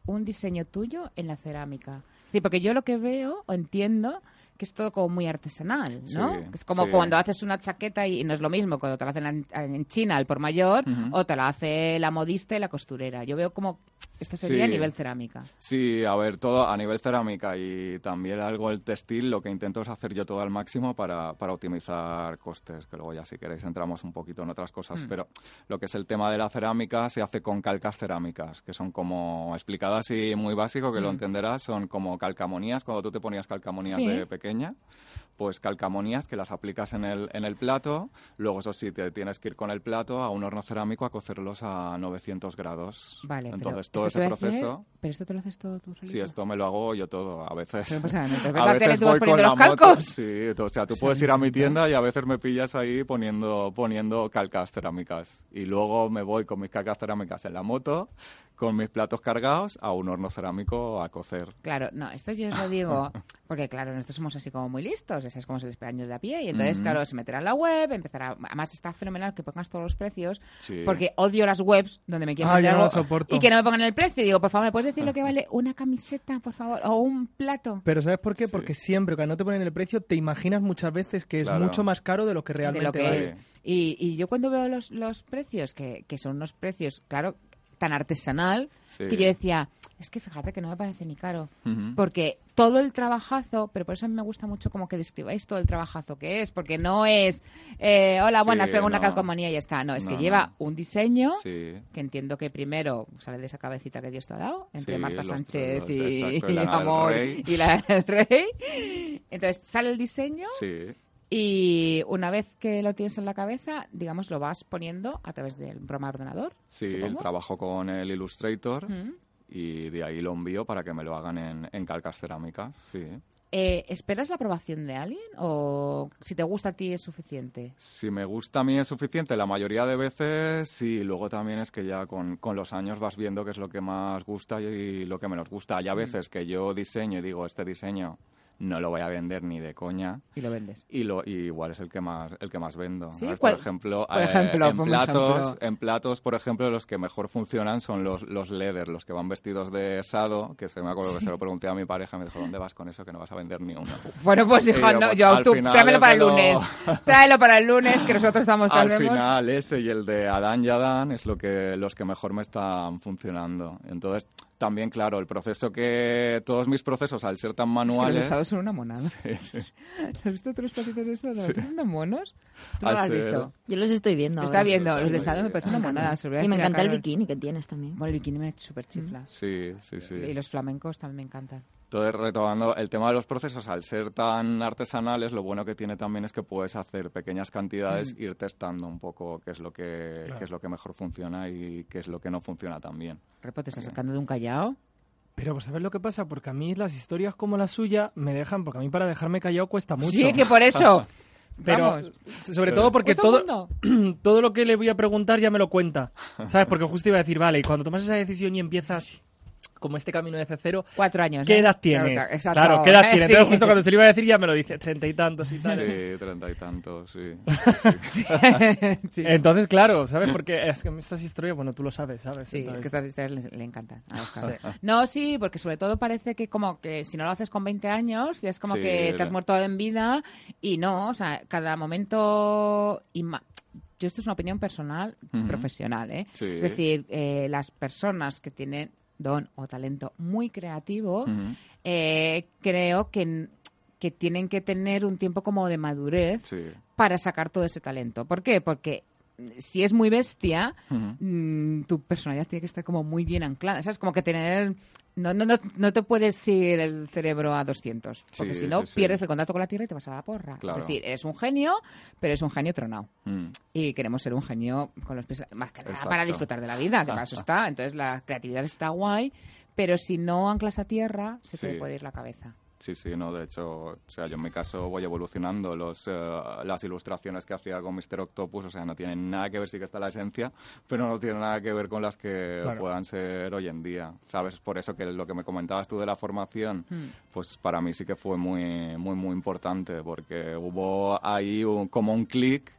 un diseño tuyo en la cerámica? Sí, porque yo lo que veo o entiendo que es todo como muy artesanal, ¿no?
Sí,
es como
sí.
cuando haces una chaqueta y, y no es lo mismo cuando te la hacen en, en China al por mayor
Ujú.
o te la hace la modista y la costurera. Yo veo como esto sería a
Sí.
nivel cerámica.
Sí, a ver, todo a nivel cerámica y también algo el textil, lo que intento es hacer yo todo al máximo para, para optimizar costes, que luego ya si queréis entramos un poquito en otras cosas,
Mm.
pero lo que es el tema de la cerámica se hace con calcas cerámicas, que son como, explicado así muy básico, que lo
Mm.
entenderás, son como calcamonías, cuando tú te ponías calcamonías de pequeña, pues calcamonías que las aplicas en el, en el plato, luego eso sí, te tienes que ir con el plato a un horno cerámico a cocerlos a 900 grados.
Vale,
Entonces
pero
todo ese proceso...
pero esto te lo haces todo tú solito.
Sí, esto me lo hago yo todo, a veces.
Pero, pues,
a (laughs)
tele,
veces voy con la
los
moto.
calcos.
Sí, o sea, tú puedes ir a mi tienda y a veces me pillas ahí poniendo, poniendo calcas cerámicas. Y luego me voy con mis calcas cerámicas en la moto, con mis platos cargados, a un horno cerámico a cocer.
Claro, no, esto yo os lo digo (laughs) porque, claro, nosotros somos así como muy listos, es como se les de a pie, y entonces, claro, se meterá en la web, empezará. Además, está fenomenal que pongas todos los precios,
Sí.
porque odio las webs donde me quieren
Ah,
vender
yo no
algo
lo soporto.
y que no me pongan el precio. Y digo, por favor, ¿me puedes decir lo que (laughs) vale una camiseta, por favor? O un plato.
Pero ¿sabes por qué? Porque siempre, cuando no te ponen el precio, te imaginas muchas veces que es
Claro.
mucho más caro de lo que
de
realmente
lo que
vale.
es. Y, y yo cuando veo los, los precios, que, que son unos precios, claro, tan artesanal,
Sí.
que yo decía, es que fíjate que no me parece ni caro. Porque todo el trabajazo, pero por eso a mí me gusta mucho como que describáis todo el trabajazo que es, porque no es, eh, hola,
Sí,
buenas, pego una calcomanía y ya está. No, es que lleva
no.
un diseño
Sí.
que entiendo que primero sale de esa cabecita que Dios te ha dado, entre Marta Sánchez y, y (laughs) Amor y la del rey. Entonces sale el diseño
Sí.
Y una vez que lo tienes en la cabeza, digamos, lo vas poniendo a través del programa de ordenador.
Sí, el trabajo con el Illustrator
Mm.
y de ahí lo envío para que me lo hagan en, en calcas cerámicas. Sí.
Eh, ¿Esperas la aprobación de alguien o si te gusta a ti es suficiente?
Si me gusta a mí es suficiente, la mayoría de veces sí, luego también es que ya con, con los años vas viendo qué es lo que más gusta y lo que menos gusta. Hay a veces que yo diseño y digo, este diseño no lo voy a vender ni de coña.
Y lo vendes.
Y, lo, y igual es el que más el que más vendo.
¿Sí?
Por ejemplo, eh,
ejemplo,
en, platos,
ejemplo.
en platos, por ejemplo, los que mejor funcionan son los, los leather, los que van vestidos de sado, que se me acuerdo que se lo pregunté a mi pareja, me dijo, ¿dónde vas con eso? Que no vas a vender ni uno. (laughs)
Bueno, pues hijo, no,
pues,
yo,
al
tú,
final
tráemelo para el lunes. (laughs) Tráelo para el lunes, que nosotros estamos
Al final ese y el de Adán y Adán es lo que los que mejor me están funcionando. Entonces, también, claro, el proceso que... Todos mis procesos, al ser tan
Es que los
manuales...
desados son una monada. (laughs)
Sí, sí.
¿Has visto otros patitos de esos?
Sí.
¿Son tan monos? ¿Tú no
Al
lo has
ser-
visto?
Yo los estoy viendo.
Lo está
ahora.
viendo. Los de Sado me parece una monada.
Y me encanta el bikini que tienes también.
Bueno, el bikini me súper chifla.
Sí, sí, sí.
Y los flamencos también me encantan.
Entonces, retomando el tema de los procesos, al ser tan artesanales, lo bueno que tiene también es que puedes hacer pequeñas cantidades,
Mm.
ir testando un poco qué es lo que
Claro.
qué es lo que mejor funciona y qué es lo que no funciona tan bien.
Repo, ¿te estás sacando de un callao?
Pero pues, ¿sabes lo que pasa? Porque a mí las historias como la suya me dejan, porque a mí para dejarme callado cuesta mucho.
Sí, que por eso. (laughs)
Pero
Vamos.
sobre todo porque
Pues
todo, (clears throat) todo lo que le voy a preguntar ya me lo cuenta. ¿Sabes? Porque justo iba a decir, vale, y cuando tomas esa decisión y empiezas como este camino de cero,
Cuatro años.
¿qué
¿no?
edad tienes?
Claro, exacto.
Claro, ¿qué edad (laughs) tienes?
Sí.
Entonces justo cuando se lo iba a decir ya me lo dice, treinta y tantos y tal.
Sí, treinta y tantos, (laughs) sí.
Sí.
Entonces, claro, ¿sabes? Porque es que estas historias, bueno, tú lo sabes, ¿sabes?
Sí, es que estas historias le, le encantan. a Óscar.
Sí.
No, sí, porque sobre todo parece que como que si no lo haces con 20 años, ya es como
Sí,
que te has muerto en vida y no, o sea, cada momento... y Yo esto es una opinión personal, profesional, ¿eh?
Sí.
Es decir, eh, las personas que tienen don o talento muy creativo, eh, creo que, que tienen que tener un tiempo como de madurez
Sí.
para sacar todo ese talento. ¿Por qué? Porque mm, si es muy bestia, mm, tu personalidad tiene que estar como muy bien anclada. ¿Sabes? Como que tener... No, no, no, no te puedes ir el cerebro a 200, porque
Sí,
si no
sí, sí.
pierdes el contacto con la Tierra y te vas a la porra.
Claro.
Es decir, es un genio, pero es un genio tronado.
Mm.
Y queremos ser un genio con los pies más que nada para disfrutar de la vida, que para eso está. (laughs) Entonces la creatividad está guay, pero si no anclas a tierra, se te puede ir la cabeza.
Sí, sí, no, de hecho, o sea, yo en mi caso voy evolucionando los, eh, las ilustraciones que hacía con Mr. Octopus, o sea, no tienen nada que ver, sí que está la esencia, pero no tienen nada que ver con las que
Claro.
puedan ser hoy en día, ¿sabes? Por eso que lo que me comentabas tú de la formación,
Hmm.
pues para mí sí que fue muy, muy, muy importante, porque hubo ahí un- como un clic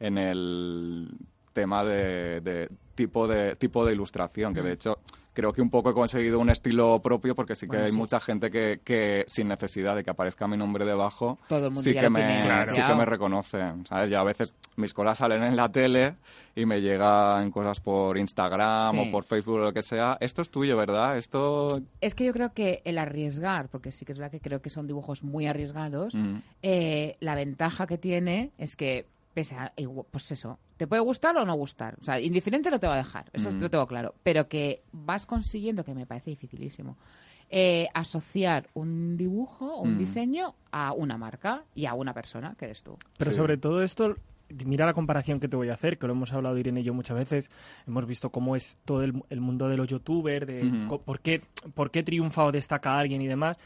en el tema de, de tipo de tipo de ilustración, que de hecho creo que un poco he conseguido un estilo propio porque sí que
Bueno,
hay
sí.
mucha gente que, que sin necesidad de que aparezca mi nombre debajo, sí, que me,
tiene
sí que me reconocen. ¿sabes? Ya a veces mis cosas salen en la tele y me llegan cosas por Instagram
Sí.
o por Facebook o lo que sea. Esto es tuyo, ¿verdad? Esto...
Es que yo creo que el arriesgar, porque sí que es verdad que creo que son dibujos muy arriesgados,
Mm.
eh, la ventaja que tiene es que, pese a, pues eso, te puede gustar o no gustar. O sea, indiferente no te va a dejar, eso
Mm.
lo tengo claro. Pero que vas consiguiendo, que me parece dificilísimo, eh, asociar un dibujo o un
Mm.
diseño a una marca y a una persona, que eres tú.
Pero sobre todo esto, mira la comparación que te voy a hacer, que lo hemos hablado Irene y yo muchas veces. Hemos visto cómo es todo el, el mundo de los youtubers, de por, qué, por qué triunfa o destaca alguien y demás.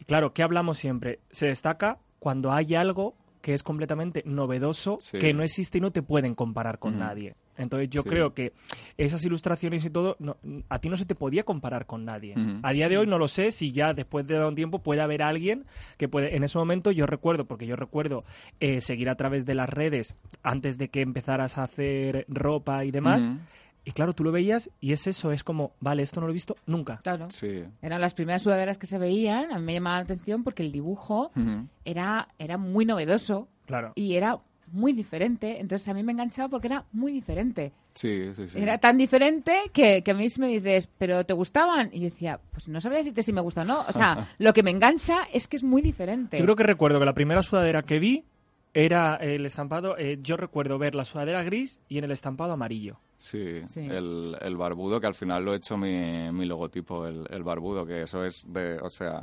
Y claro, ¿qué hablamos siempre? Se destaca cuando hay algo que es completamente novedoso,
Sí.
que no existe y no te pueden comparar con nadie. Entonces yo
Sí.
creo que esas ilustraciones y todo, no- a ti no se te podía comparar con nadie. A día de hoy no lo sé si ya después de un tiempo puede haber alguien que puede... En ese momento yo recuerdo, porque yo recuerdo eh, seguir a través de las redes antes de que empezaras a hacer ropa y demás. Y claro, tú lo veías y es eso, es como, vale, esto no lo he visto nunca.
Claro.
Sí.
Eran las primeras sudaderas que se veían, a mí me llamaba la atención porque el dibujo era, era muy novedoso
Claro.
y era muy diferente. Entonces a mí me enganchaba porque era muy diferente.
Sí, sí, sí.
Era tan diferente que, que a mí me dices, ¿pero te gustaban? Y yo decía, pues no sabría decirte si me gusta o no. O sea, (laughs) lo que me engancha es que es muy diferente.
Yo creo que recuerdo que la primera sudadera que vi era el estampado, eh, yo recuerdo ver la sudadera gris y en el estampado amarillo.
Sí,
Sí.
El, el barbudo, que al final lo he hecho mi, mi logotipo, el, el barbudo, que eso es de, o sea,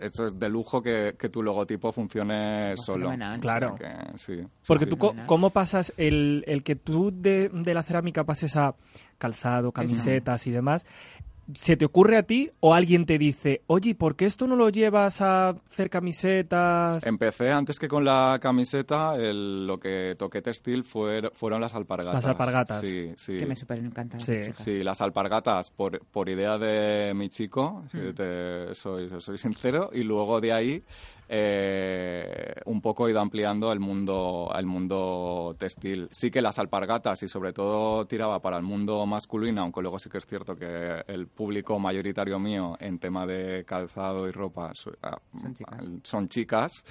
eso es de lujo que, que tu logotipo funcione solo.
fenomenal.
O sea
Claro.
que sí, sí,
Porque
sí.
tú, co- ¿cómo pasas el, el que tú de, de la cerámica pases a calzado, camisetas y demás? ¿Se te ocurre a ti o alguien te dice, oye, ¿por qué esto no lo llevas a hacer camisetas?
Empecé antes que con la camiseta, el- lo que toqué textil fue, fueron las alpargatas.
Las alpargatas.
Sí, sí.
Que me súper encantan.
Sí.
Sí, las alpargatas por, por idea de mi chico, si
Mm.
te soy, soy sincero, y luego de ahí eh, un poco ido ampliando el mundo, el mundo textil. Sí que las alpargatas y sobre todo tiraba para el mundo masculino, aunque luego sí que es cierto que el público mayoritario mío en tema de calzado y ropa ah, son chicas.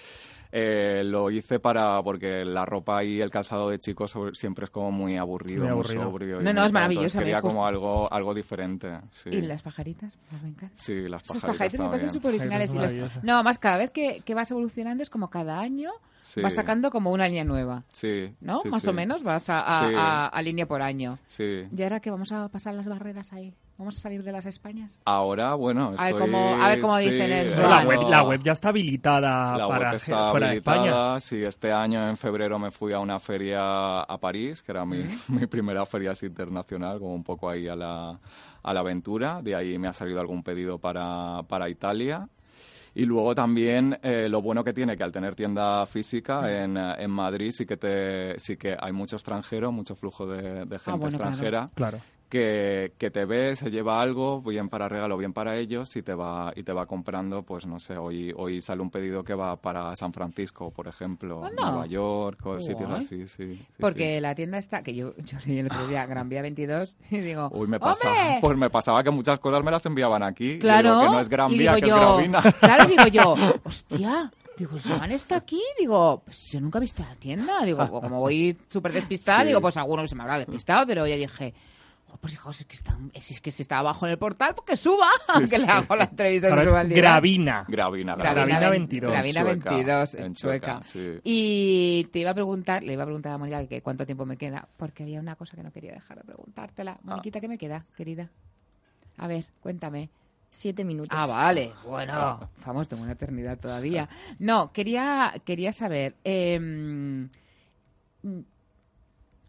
Eh, lo hice para porque la ropa y el calzado de chicos siempre es como muy aburrido,
Muy
sobrio.
No, no, es maravilloso,
Quería
justo-
como algo, algo diferente. Sí.
¿Y las pajaritas? Pues me encantan.
Sí, las pajaritas
pajaritos me parecen súper originales. y los-
maravillosos.
No, más cada vez que, que vas evolucionando es como cada año
Sí.
vas sacando como una línea nueva.
Sí,
¿No?
sí,
Más
sí.
o menos vas a, a-
Sí.
a- a línea por año.
Sí.
Y ahora que vamos a pasar las barreras ahí. Vamos a salir de las Españas.
Ahora, bueno,
A ver
estoy-
cómo- a ver cómo
sí,
dicen el
he
La web, la web ya está habilitada
La
para
web está
fuera de España.
Sí, este año en febrero me fui a una feria a París, que era mi, (laughs) mi primera feria así internacional, como un poco ahí a la, a la aventura. De ahí me ha salido algún pedido para, para Italia. Y luego también eh, lo bueno que tiene que al tener tienda física en, eh, en Madrid sí que te sí que hay mucho extranjero, mucho flujo de, de gente
bueno, claro.
extranjera
Claro.
Que, que te ve, se lleva algo, bien para regalo, bien para ellos, y te va, y te va comprando, pues no sé, hoy, hoy sale un pedido que va para San Francisco, por ejemplo,
Anda.
Nueva York, o sitios así, sí. sí,
Porque
sí.
la tienda está, que yo, yo leí el otro día, Gran Vía 22, (laughs) y digo,
Uy, me pasaba,
¡hombre!
pues me pasaba que muchas cosas me las enviaban aquí.
Claro.
digo que no es Gran Vía, que
yo,
es Gravina. (laughs)
Claro, digo yo, hostia. Digo, Joan está aquí. Digo, pues yo nunca he visto la tienda. Digo, como voy súper despistada,
Sí.
digo, pues alguno se me habrá despistado, pero ya dije, "Jo, pues hijos, es que, está, es que si está abajo en el portal, porque suba,
Sí, (laughs)
que le hago la entrevista.
Ahora es
suba directo.
Gravina.
Gravina,
Gravina,
Gravina
ve-
22.
Gravina
Sueca,
22,
en
en
Chueca,
sueca.
sí.
Y te iba a preguntar, le iba a preguntar a Mónica que cuánto tiempo me queda, porque había una cosa que no quería dejar de preguntártela.
Ah.
Moniquita, ¿qué me queda, querida? A ver, cuéntame.
Siete minutos.
Ah, vale. Bueno, vamos, tengo una eternidad todavía. No, quería, quería saber, em,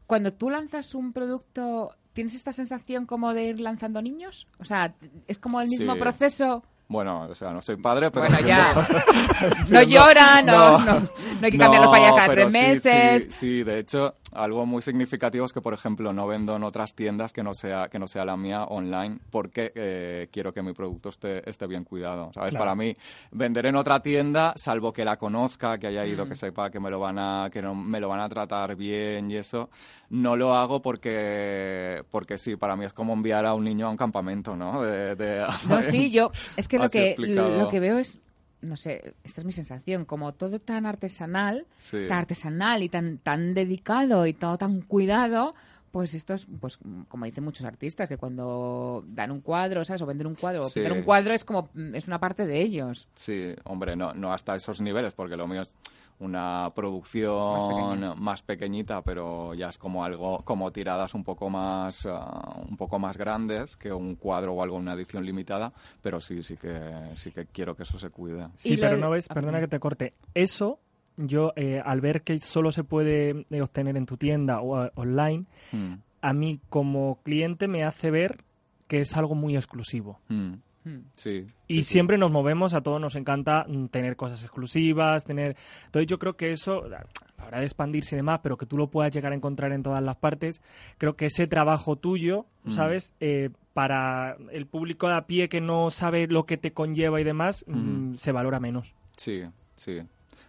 cuando tú lanzas un producto, ¿tienes esta sensación como de ir lanzando niños? O sea, ¿es como el mismo
Sí.
proceso?
Bueno, o sea, no soy padre, pero...
Bueno, ya. (laughs) No llora, no- no- no hay que cambiarlos para allá cada tres
sí,
meses.
Sí, sí, de hecho, algo muy significativo es que, por ejemplo, no vendo en otras tiendas que no sea, que no sea la mía online porque eh, quiero que mi producto esté, esté bien cuidado. ¿Sabes?
Claro.
Para mí, vender en otra tienda, salvo que la conozca, que haya ido,
Mm.
que sepa que me lo van a, que no, me lo van a tratar bien y eso, no lo hago porque, porque sí, para mí es como enviar a un niño a un campamento, ¿no? De- de-
No, sí, yo, es que lo que,
explicado.
lo que veo es, no sé, esta es mi sensación, como todo tan artesanal,
Sí.
tan artesanal y tan, tan dedicado y todo tan cuidado, pues esto es, pues como dicen muchos artistas, que cuando dan un cuadro, ¿sabes? O venden un cuadro, o pintar un cuadro es como, es una parte de ellos.
Sí, hombre, no, no hasta esos niveles, porque lo mío es una producción más, pequeñita, pero ya es como algo, como tiradas un poco más, ah, un poco más grandes que un cuadro o algo, una edición limitada, pero sí, sí que, sí que quiero que eso se cuide.
Sí, pero no ves,
Ah,
perdona que te corte. Eso, yo, eh, al ver que solo se puede eh, obtener en tu tienda o eh, online,
Mm,
a mí como cliente me hace ver que es algo muy exclusivo.
mm,
Hmm.
Sí.
Y
sí, sí.
siempre nos movemos, a todos nos encanta mm, tener cosas exclusivas, tener... Entonces yo creo que eso, a la hora de expandirse y demás, pero que tú lo puedas llegar a encontrar en todas las partes, creo que ese trabajo tuyo,
Mm.
¿sabes? Eh, para el público de a pie que no sabe lo que te conlleva y demás, mm,
Ujú.
se valora menos.
Sí, sí.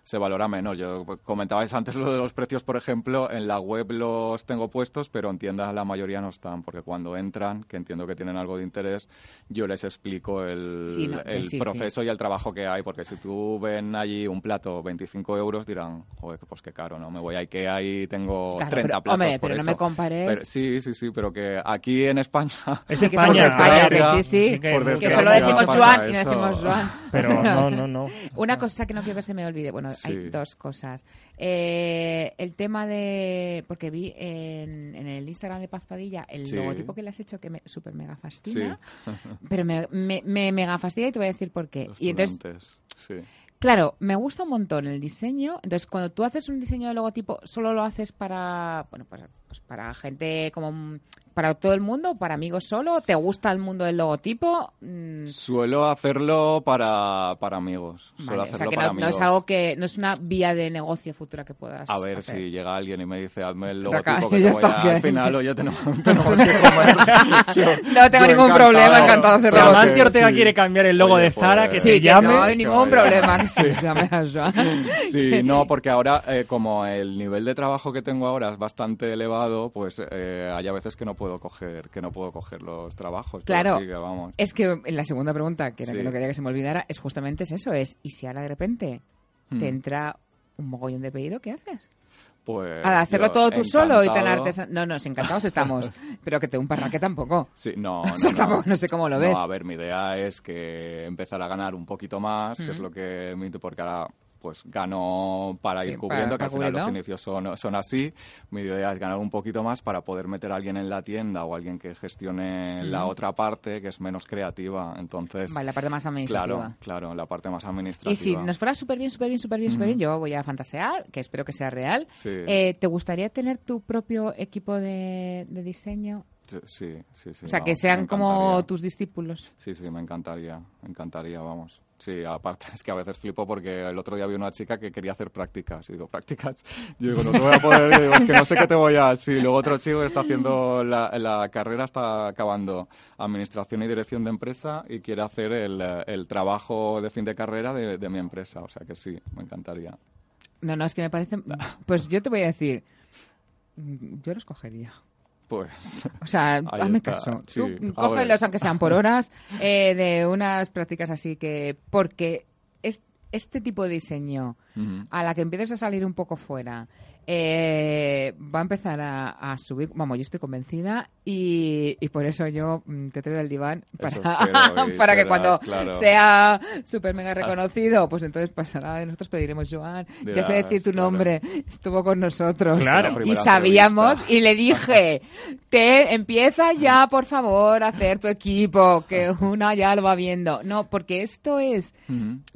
Se valora menos. Yo comentabais antes lo de los precios, por ejemplo, en la web los tengo puestos, pero en tiendas la mayoría no están, porque cuando entran, que entiendo que tienen algo de interés, yo les explico el,
Sí, no,
el
sí,
proceso y el trabajo que hay, porque si tú ven allí un plato 25 euros, dirán, joder, pues qué caro, ¿no? Me voy a Ikea y tengo
Claro,
30
pero,
platos
hombre,
por
pero no me compares-
Pero- sí, sí, sí, pero que aquí en España... (laughs)
Es España,
España, que
desgracia,
sí, sí,
sí que-
por
que
solo decimos Joan y no decimos Joan.
Pero no, no, no. (laughs)
Una cosa que no quiero que se me olvide, bueno, hay
Sí.
dos cosas. Eh, el tema de, porque vi en, en el Instagram de Paz Padilla el
Sí.
logotipo que le has hecho que me súper mega
Sí.
fascina, (laughs) pero me, me, me mega fastidia y te voy a decir por qué.
Los
Y entonces. Claro, me gusta un montón el diseño. Entonces, cuando tú haces un diseño de logotipo, solo lo haces para, bueno, pues pues para gente como para todo el mundo, para amigos solo, ¿te gusta el mundo del logotipo? Mm,
Suelo hacerlo para, para amigos. Suelo
vale, o sea
hacerlo
que
para
no, no
amigos.
es algo que no es una vía de negocio futura que puedas
A ver,
hacer.
si llega alguien y me dice, hazme el
acá-
logotipo (laughs) que
ya
te voy a... Al final, oye, tenemos, tenemos (laughs) que comer. Yo-
No tengo
yo
ningún problema, encantado de
Si
hacerlo.
Amancio Ortega
Sí.
quiere cambiar el logo
Oye,
de Zara,
pues-
que
Sí,
se
que
llame.
no hay ningún problema (laughs)
Sí.
se llame a Joan.
Sí, no, porque ahora, eh, como el nivel de trabajo que tengo ahora es bastante elevado, pues eh, hay a veces que no puedo coger, que no puedo coger los trabajos.
Claro,
sí que vamos.
es que la segunda pregunta, que era
Sí.
que no quería que se me olvidara, es justamente es eso, es, ¿y si ahora de repente
Hmm.
te entra un mogollón de pedido, qué haces?
Pues
Al hacerlo
yo
todo tú solo y tan
encantado.
artesanal. No, nos encantados estamos, (laughs) pero que te un parraque tampoco.
Sí, no, (laughs)
O
no,
sea,
no.
tampoco- no sé cómo lo ves.
No, a ver, mi idea es que empezar a ganar un poquito más, que es lo que mi- porque ahora pues gano para ir
Sí,
cubriendo,
para-
que al final los inicios son, son así. Mi idea es ganar un poquito más para poder meter a alguien en la tienda o alguien que gestione la otra parte, que es menos creativa. Entonces,
Vale, la parte más administrativa.
claro, claro, la parte más administrativa.
Y si nos fuera súper bien, súper bien, súper bien, súper bien, yo voy a fantasear, que espero que sea real.
Sí.
Eh, ¿Te gustaría tener tu propio equipo de, de diseño?
Sí, sí, sí.
o sea, que sean como tus discípulos.
Sí, sí, me encantaría, me encantaría, vamos. Sí, aparte (laughs) es que a veces flipo porque el otro día vi una chica que quería hacer prácticas. Y digo, ¿prácticas? Yo digo, no te voy a poder, digo, es que no sé qué te voy a... Sí, luego otro chico está haciendo la, carrera, está acabando Administración y Dirección de Empresa y quiere hacer el, el trabajo de fin de carrera de, de mi empresa. O sea que sí, me encantaría.
No, no, es que me parece... Pues yo te voy a decir, yo los cogería.
Pues...
O sea, hazme
está.
caso.
Sí,
Tú cógelos, aunque sean por horas, eh, de unas prácticas así que... Porque es, este tipo de diseño, A la que empieces a salir un poco fuera, eh, va a empezar a, a subir. Vamos, yo estoy convencida y, y por eso yo mm, te traigo el diván para,
y (laughs)
para que cuando
claro.
sea súper mega reconocido, pues entonces pasará. Nosotros pediremos, Joan, ya sé decir tu
claro.
nombre, estuvo con nosotros.
Claro.
Y sabíamos,
entrevista.
y le dije, (laughs) te empieza ya, por favor, a hacer tu equipo, que una ya lo va viendo. No, porque esto es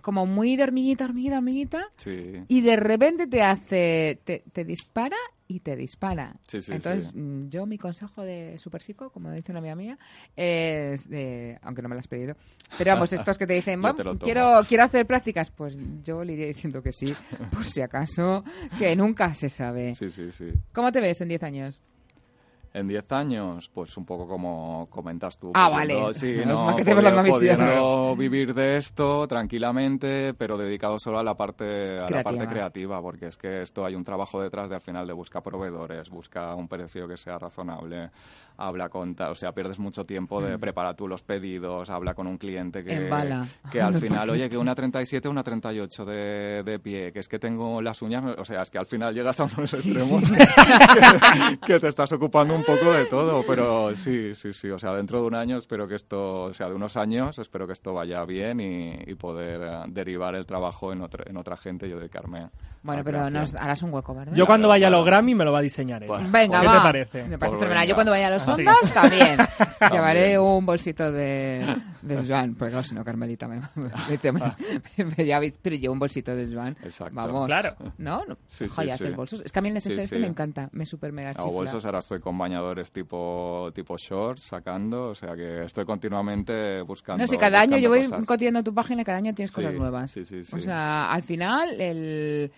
como muy de hormiguita, hormiguita, hormiguita,
Sí.
y de repente te hace, te, te dispara y te dispara.
Sí, sí,
Entonces,
sí.
mm, yo mi consejo de Super Psico, como dice una amiga mía, es, de, aunque no me lo has pedido, pero vamos, estos que te dicen, (laughs) quiero, quiero hacer prácticas, pues yo le iría diciendo que sí, (laughs) por si acaso, que nunca se sabe.
Sí, sí, sí.
¿Cómo te ves en 10 años?
En 10 años, pues un poco como comentas tú.
Ah,
pudiendo-
vale.
Sí, no,
que visión.
pudiendo vivir de esto tranquilamente, pero dedicado solo a la parte a la parte creativa, porque es que esto hay un trabajo detrás de al final de buscar proveedores, busca un precio que sea razonable, habla con, o sea, pierdes mucho tiempo de
Mm.
preparar tú los pedidos, habla con un cliente que, que al final, oye, que (laughs) una 37, una 38 de, de pie, que es que tengo las uñas, o sea, es que al final llegas a unos
Sí,
extremos
sí. (laughs) (laughs)
que te estás ocupando un poco de todo, pero sí, sí, sí. O sea, dentro de un año espero que esto, o sea, de unos años espero que esto vaya bien y, y poder eh, derivar el trabajo en otra, en otra gente y yo dedicarme.
Bueno, pero nos harás un hueco, ¿verdad?
Yo cuando
Claro,
vaya a los. Grammy me lo va a diseñar ella.
Bueno,
Venga,
¿Qué
va.
te parece?
Me parece
Pues
fenomenal.
venga.
Yo cuando vaya a los
Sí.
Ondas también. (laughs)
También.
Llevaré un bolsito de, de (laughs) Joan. Porque claro, si no, Carmelita me, me, me- me- (laughs) ya veis, Pero llevo un bolsito de Joan.
Exacto.
Vamos.
Claro.
¿No? no.
Sí, sí, sí.
bolsos. Es que a mí el
Sí,
SSS
sí.
me encanta. Me super mega chifla.
bolsos, ahora estoy con bañadores tipo, tipo shorts sacando, o sea que estoy continuamente buscando.
No sé, cada año yo voy
cosas.
tu página y cada año tienes
Sí,
cosas nuevas.
sí, sí, sí.
O sea, al final, el,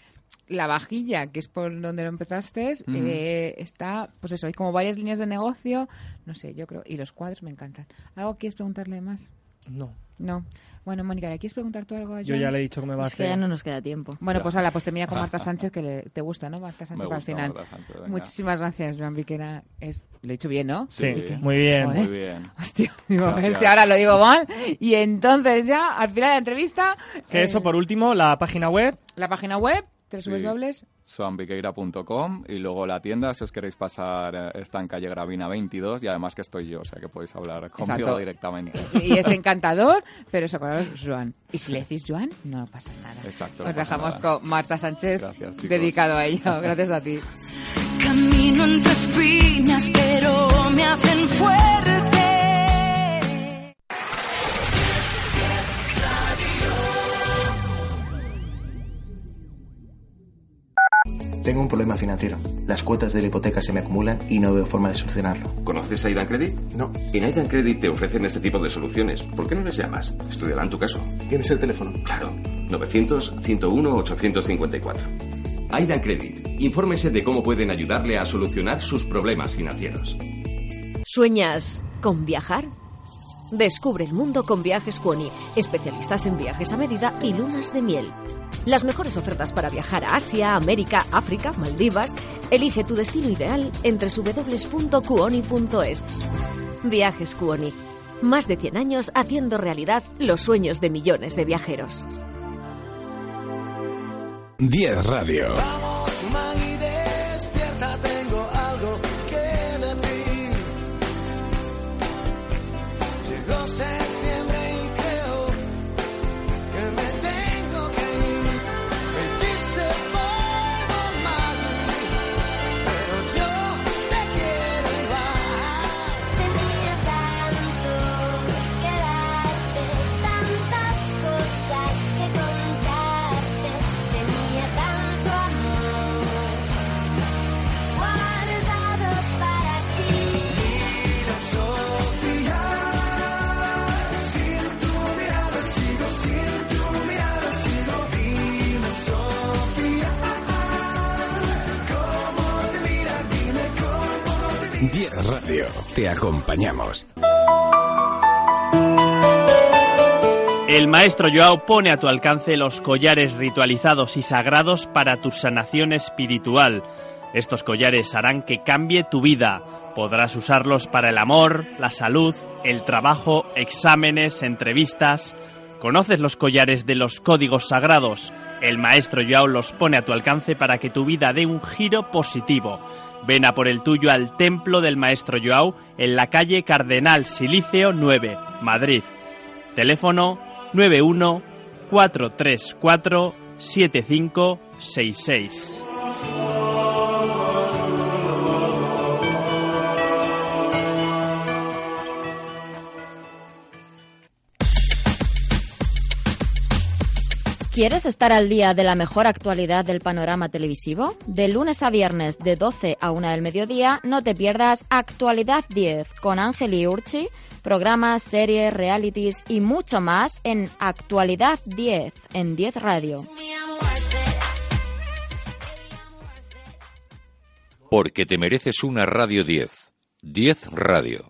la vajilla, que es por donde lo empezaste, eh, está, pues eso, hay como varias líneas de negocio, no sé, yo creo, y los cuadros me encantan. ¿Algo quieres preguntarle más?
No.
No. Bueno, Mónica, ¿le quieres preguntar tú algo a
Yo
Joan?
ya le he dicho que me va a
Es que
hacer.
ya no nos queda tiempo.
Bueno, pues la pues te mira con Marta (laughs) Sánchez, que le- te gusta, ¿no? Marta Sánchez
Me
para el
gusta
final.
Marta Sánchez, venga.
Muchísimas gracias, Joan Viquera. Es, lo he dicho bien, ¿no?
Sí,
Sí.
muy bien.
Joder.
Muy bien. (laughs)
Hostia, digo, a ver
Gracias.
si ahora lo digo mal. Y entonces ya, al final de la entrevista...
Que
eh,
eso, por último, la página web.
La página web,
Sí.
www.
soambiqueira.com y luego la tienda, si os queréis pasar, eh, está en calle Gravina 22 y además que estoy yo, o sea que podéis hablar conmigo directamente. (laughs)
Y es encantador, pero os acordaros, (laughs) Joan. Y si le decís Joan, no pasa nada.
Exacto.
Os dejamos
nada.
con Marta Sánchez,
Gracias,
dedicado a ello. (laughs) Gracias a ti.
Camino entre espinas, pero me hacen fuerte.
Problema financiero financiero. Las cuotas de la hipoteca se me acumulan y no veo forma de solucionarlo.
¿Conoces a Aidan Credit?
No.
En Aidan Credit te ofrecen este tipo de soluciones. ¿Por qué no les llamas? Estudiarán tu caso.
¿Tienes el teléfono?
Claro. 900-101-854. Aidan Credit. Infórmese de cómo pueden ayudarle a solucionar sus problemas financieros.
¿Sueñas con viajar? Descubre el mundo con Viajes Cuoni, especialistas en viajes a medida y lunas de miel. Las mejores ofertas para viajar a Asia, América, África, Maldivas. Elige tu destino ideal entre www.cuoni.es. Viajes Cuoni. Más de 100 años haciendo realidad los sueños de millones de viajeros.
10 Radio.
Vamos, Maggie, despierta, tengo algo que decir. Llegó
Te acompañamos.
El maestro Joao pone a tu alcance los collares ritualizados y sagrados para tu sanación espiritual. Estos collares harán que cambie tu vida. Podrás usarlos para el amor, la salud, el trabajo, exámenes, entrevistas. ¿Conoces los collares de los códigos sagrados? El maestro Joao los pone a tu alcance para que tu vida dé un giro positivo. Ven a por el tuyo al templo del maestro Joao en la calle Cardenal Siliceo 9, Madrid. Teléfono 91 434 7566.
¿Quieres estar al día de la mejor actualidad del panorama televisivo? De lunes a viernes de 12 a 1 del mediodía no te pierdas Actualidad 10 con Ángel y Urchi, programas, series, realities y mucho más en Actualidad 10 en 10 Radio.
Porque te mereces una Radio 10. 10 Radio.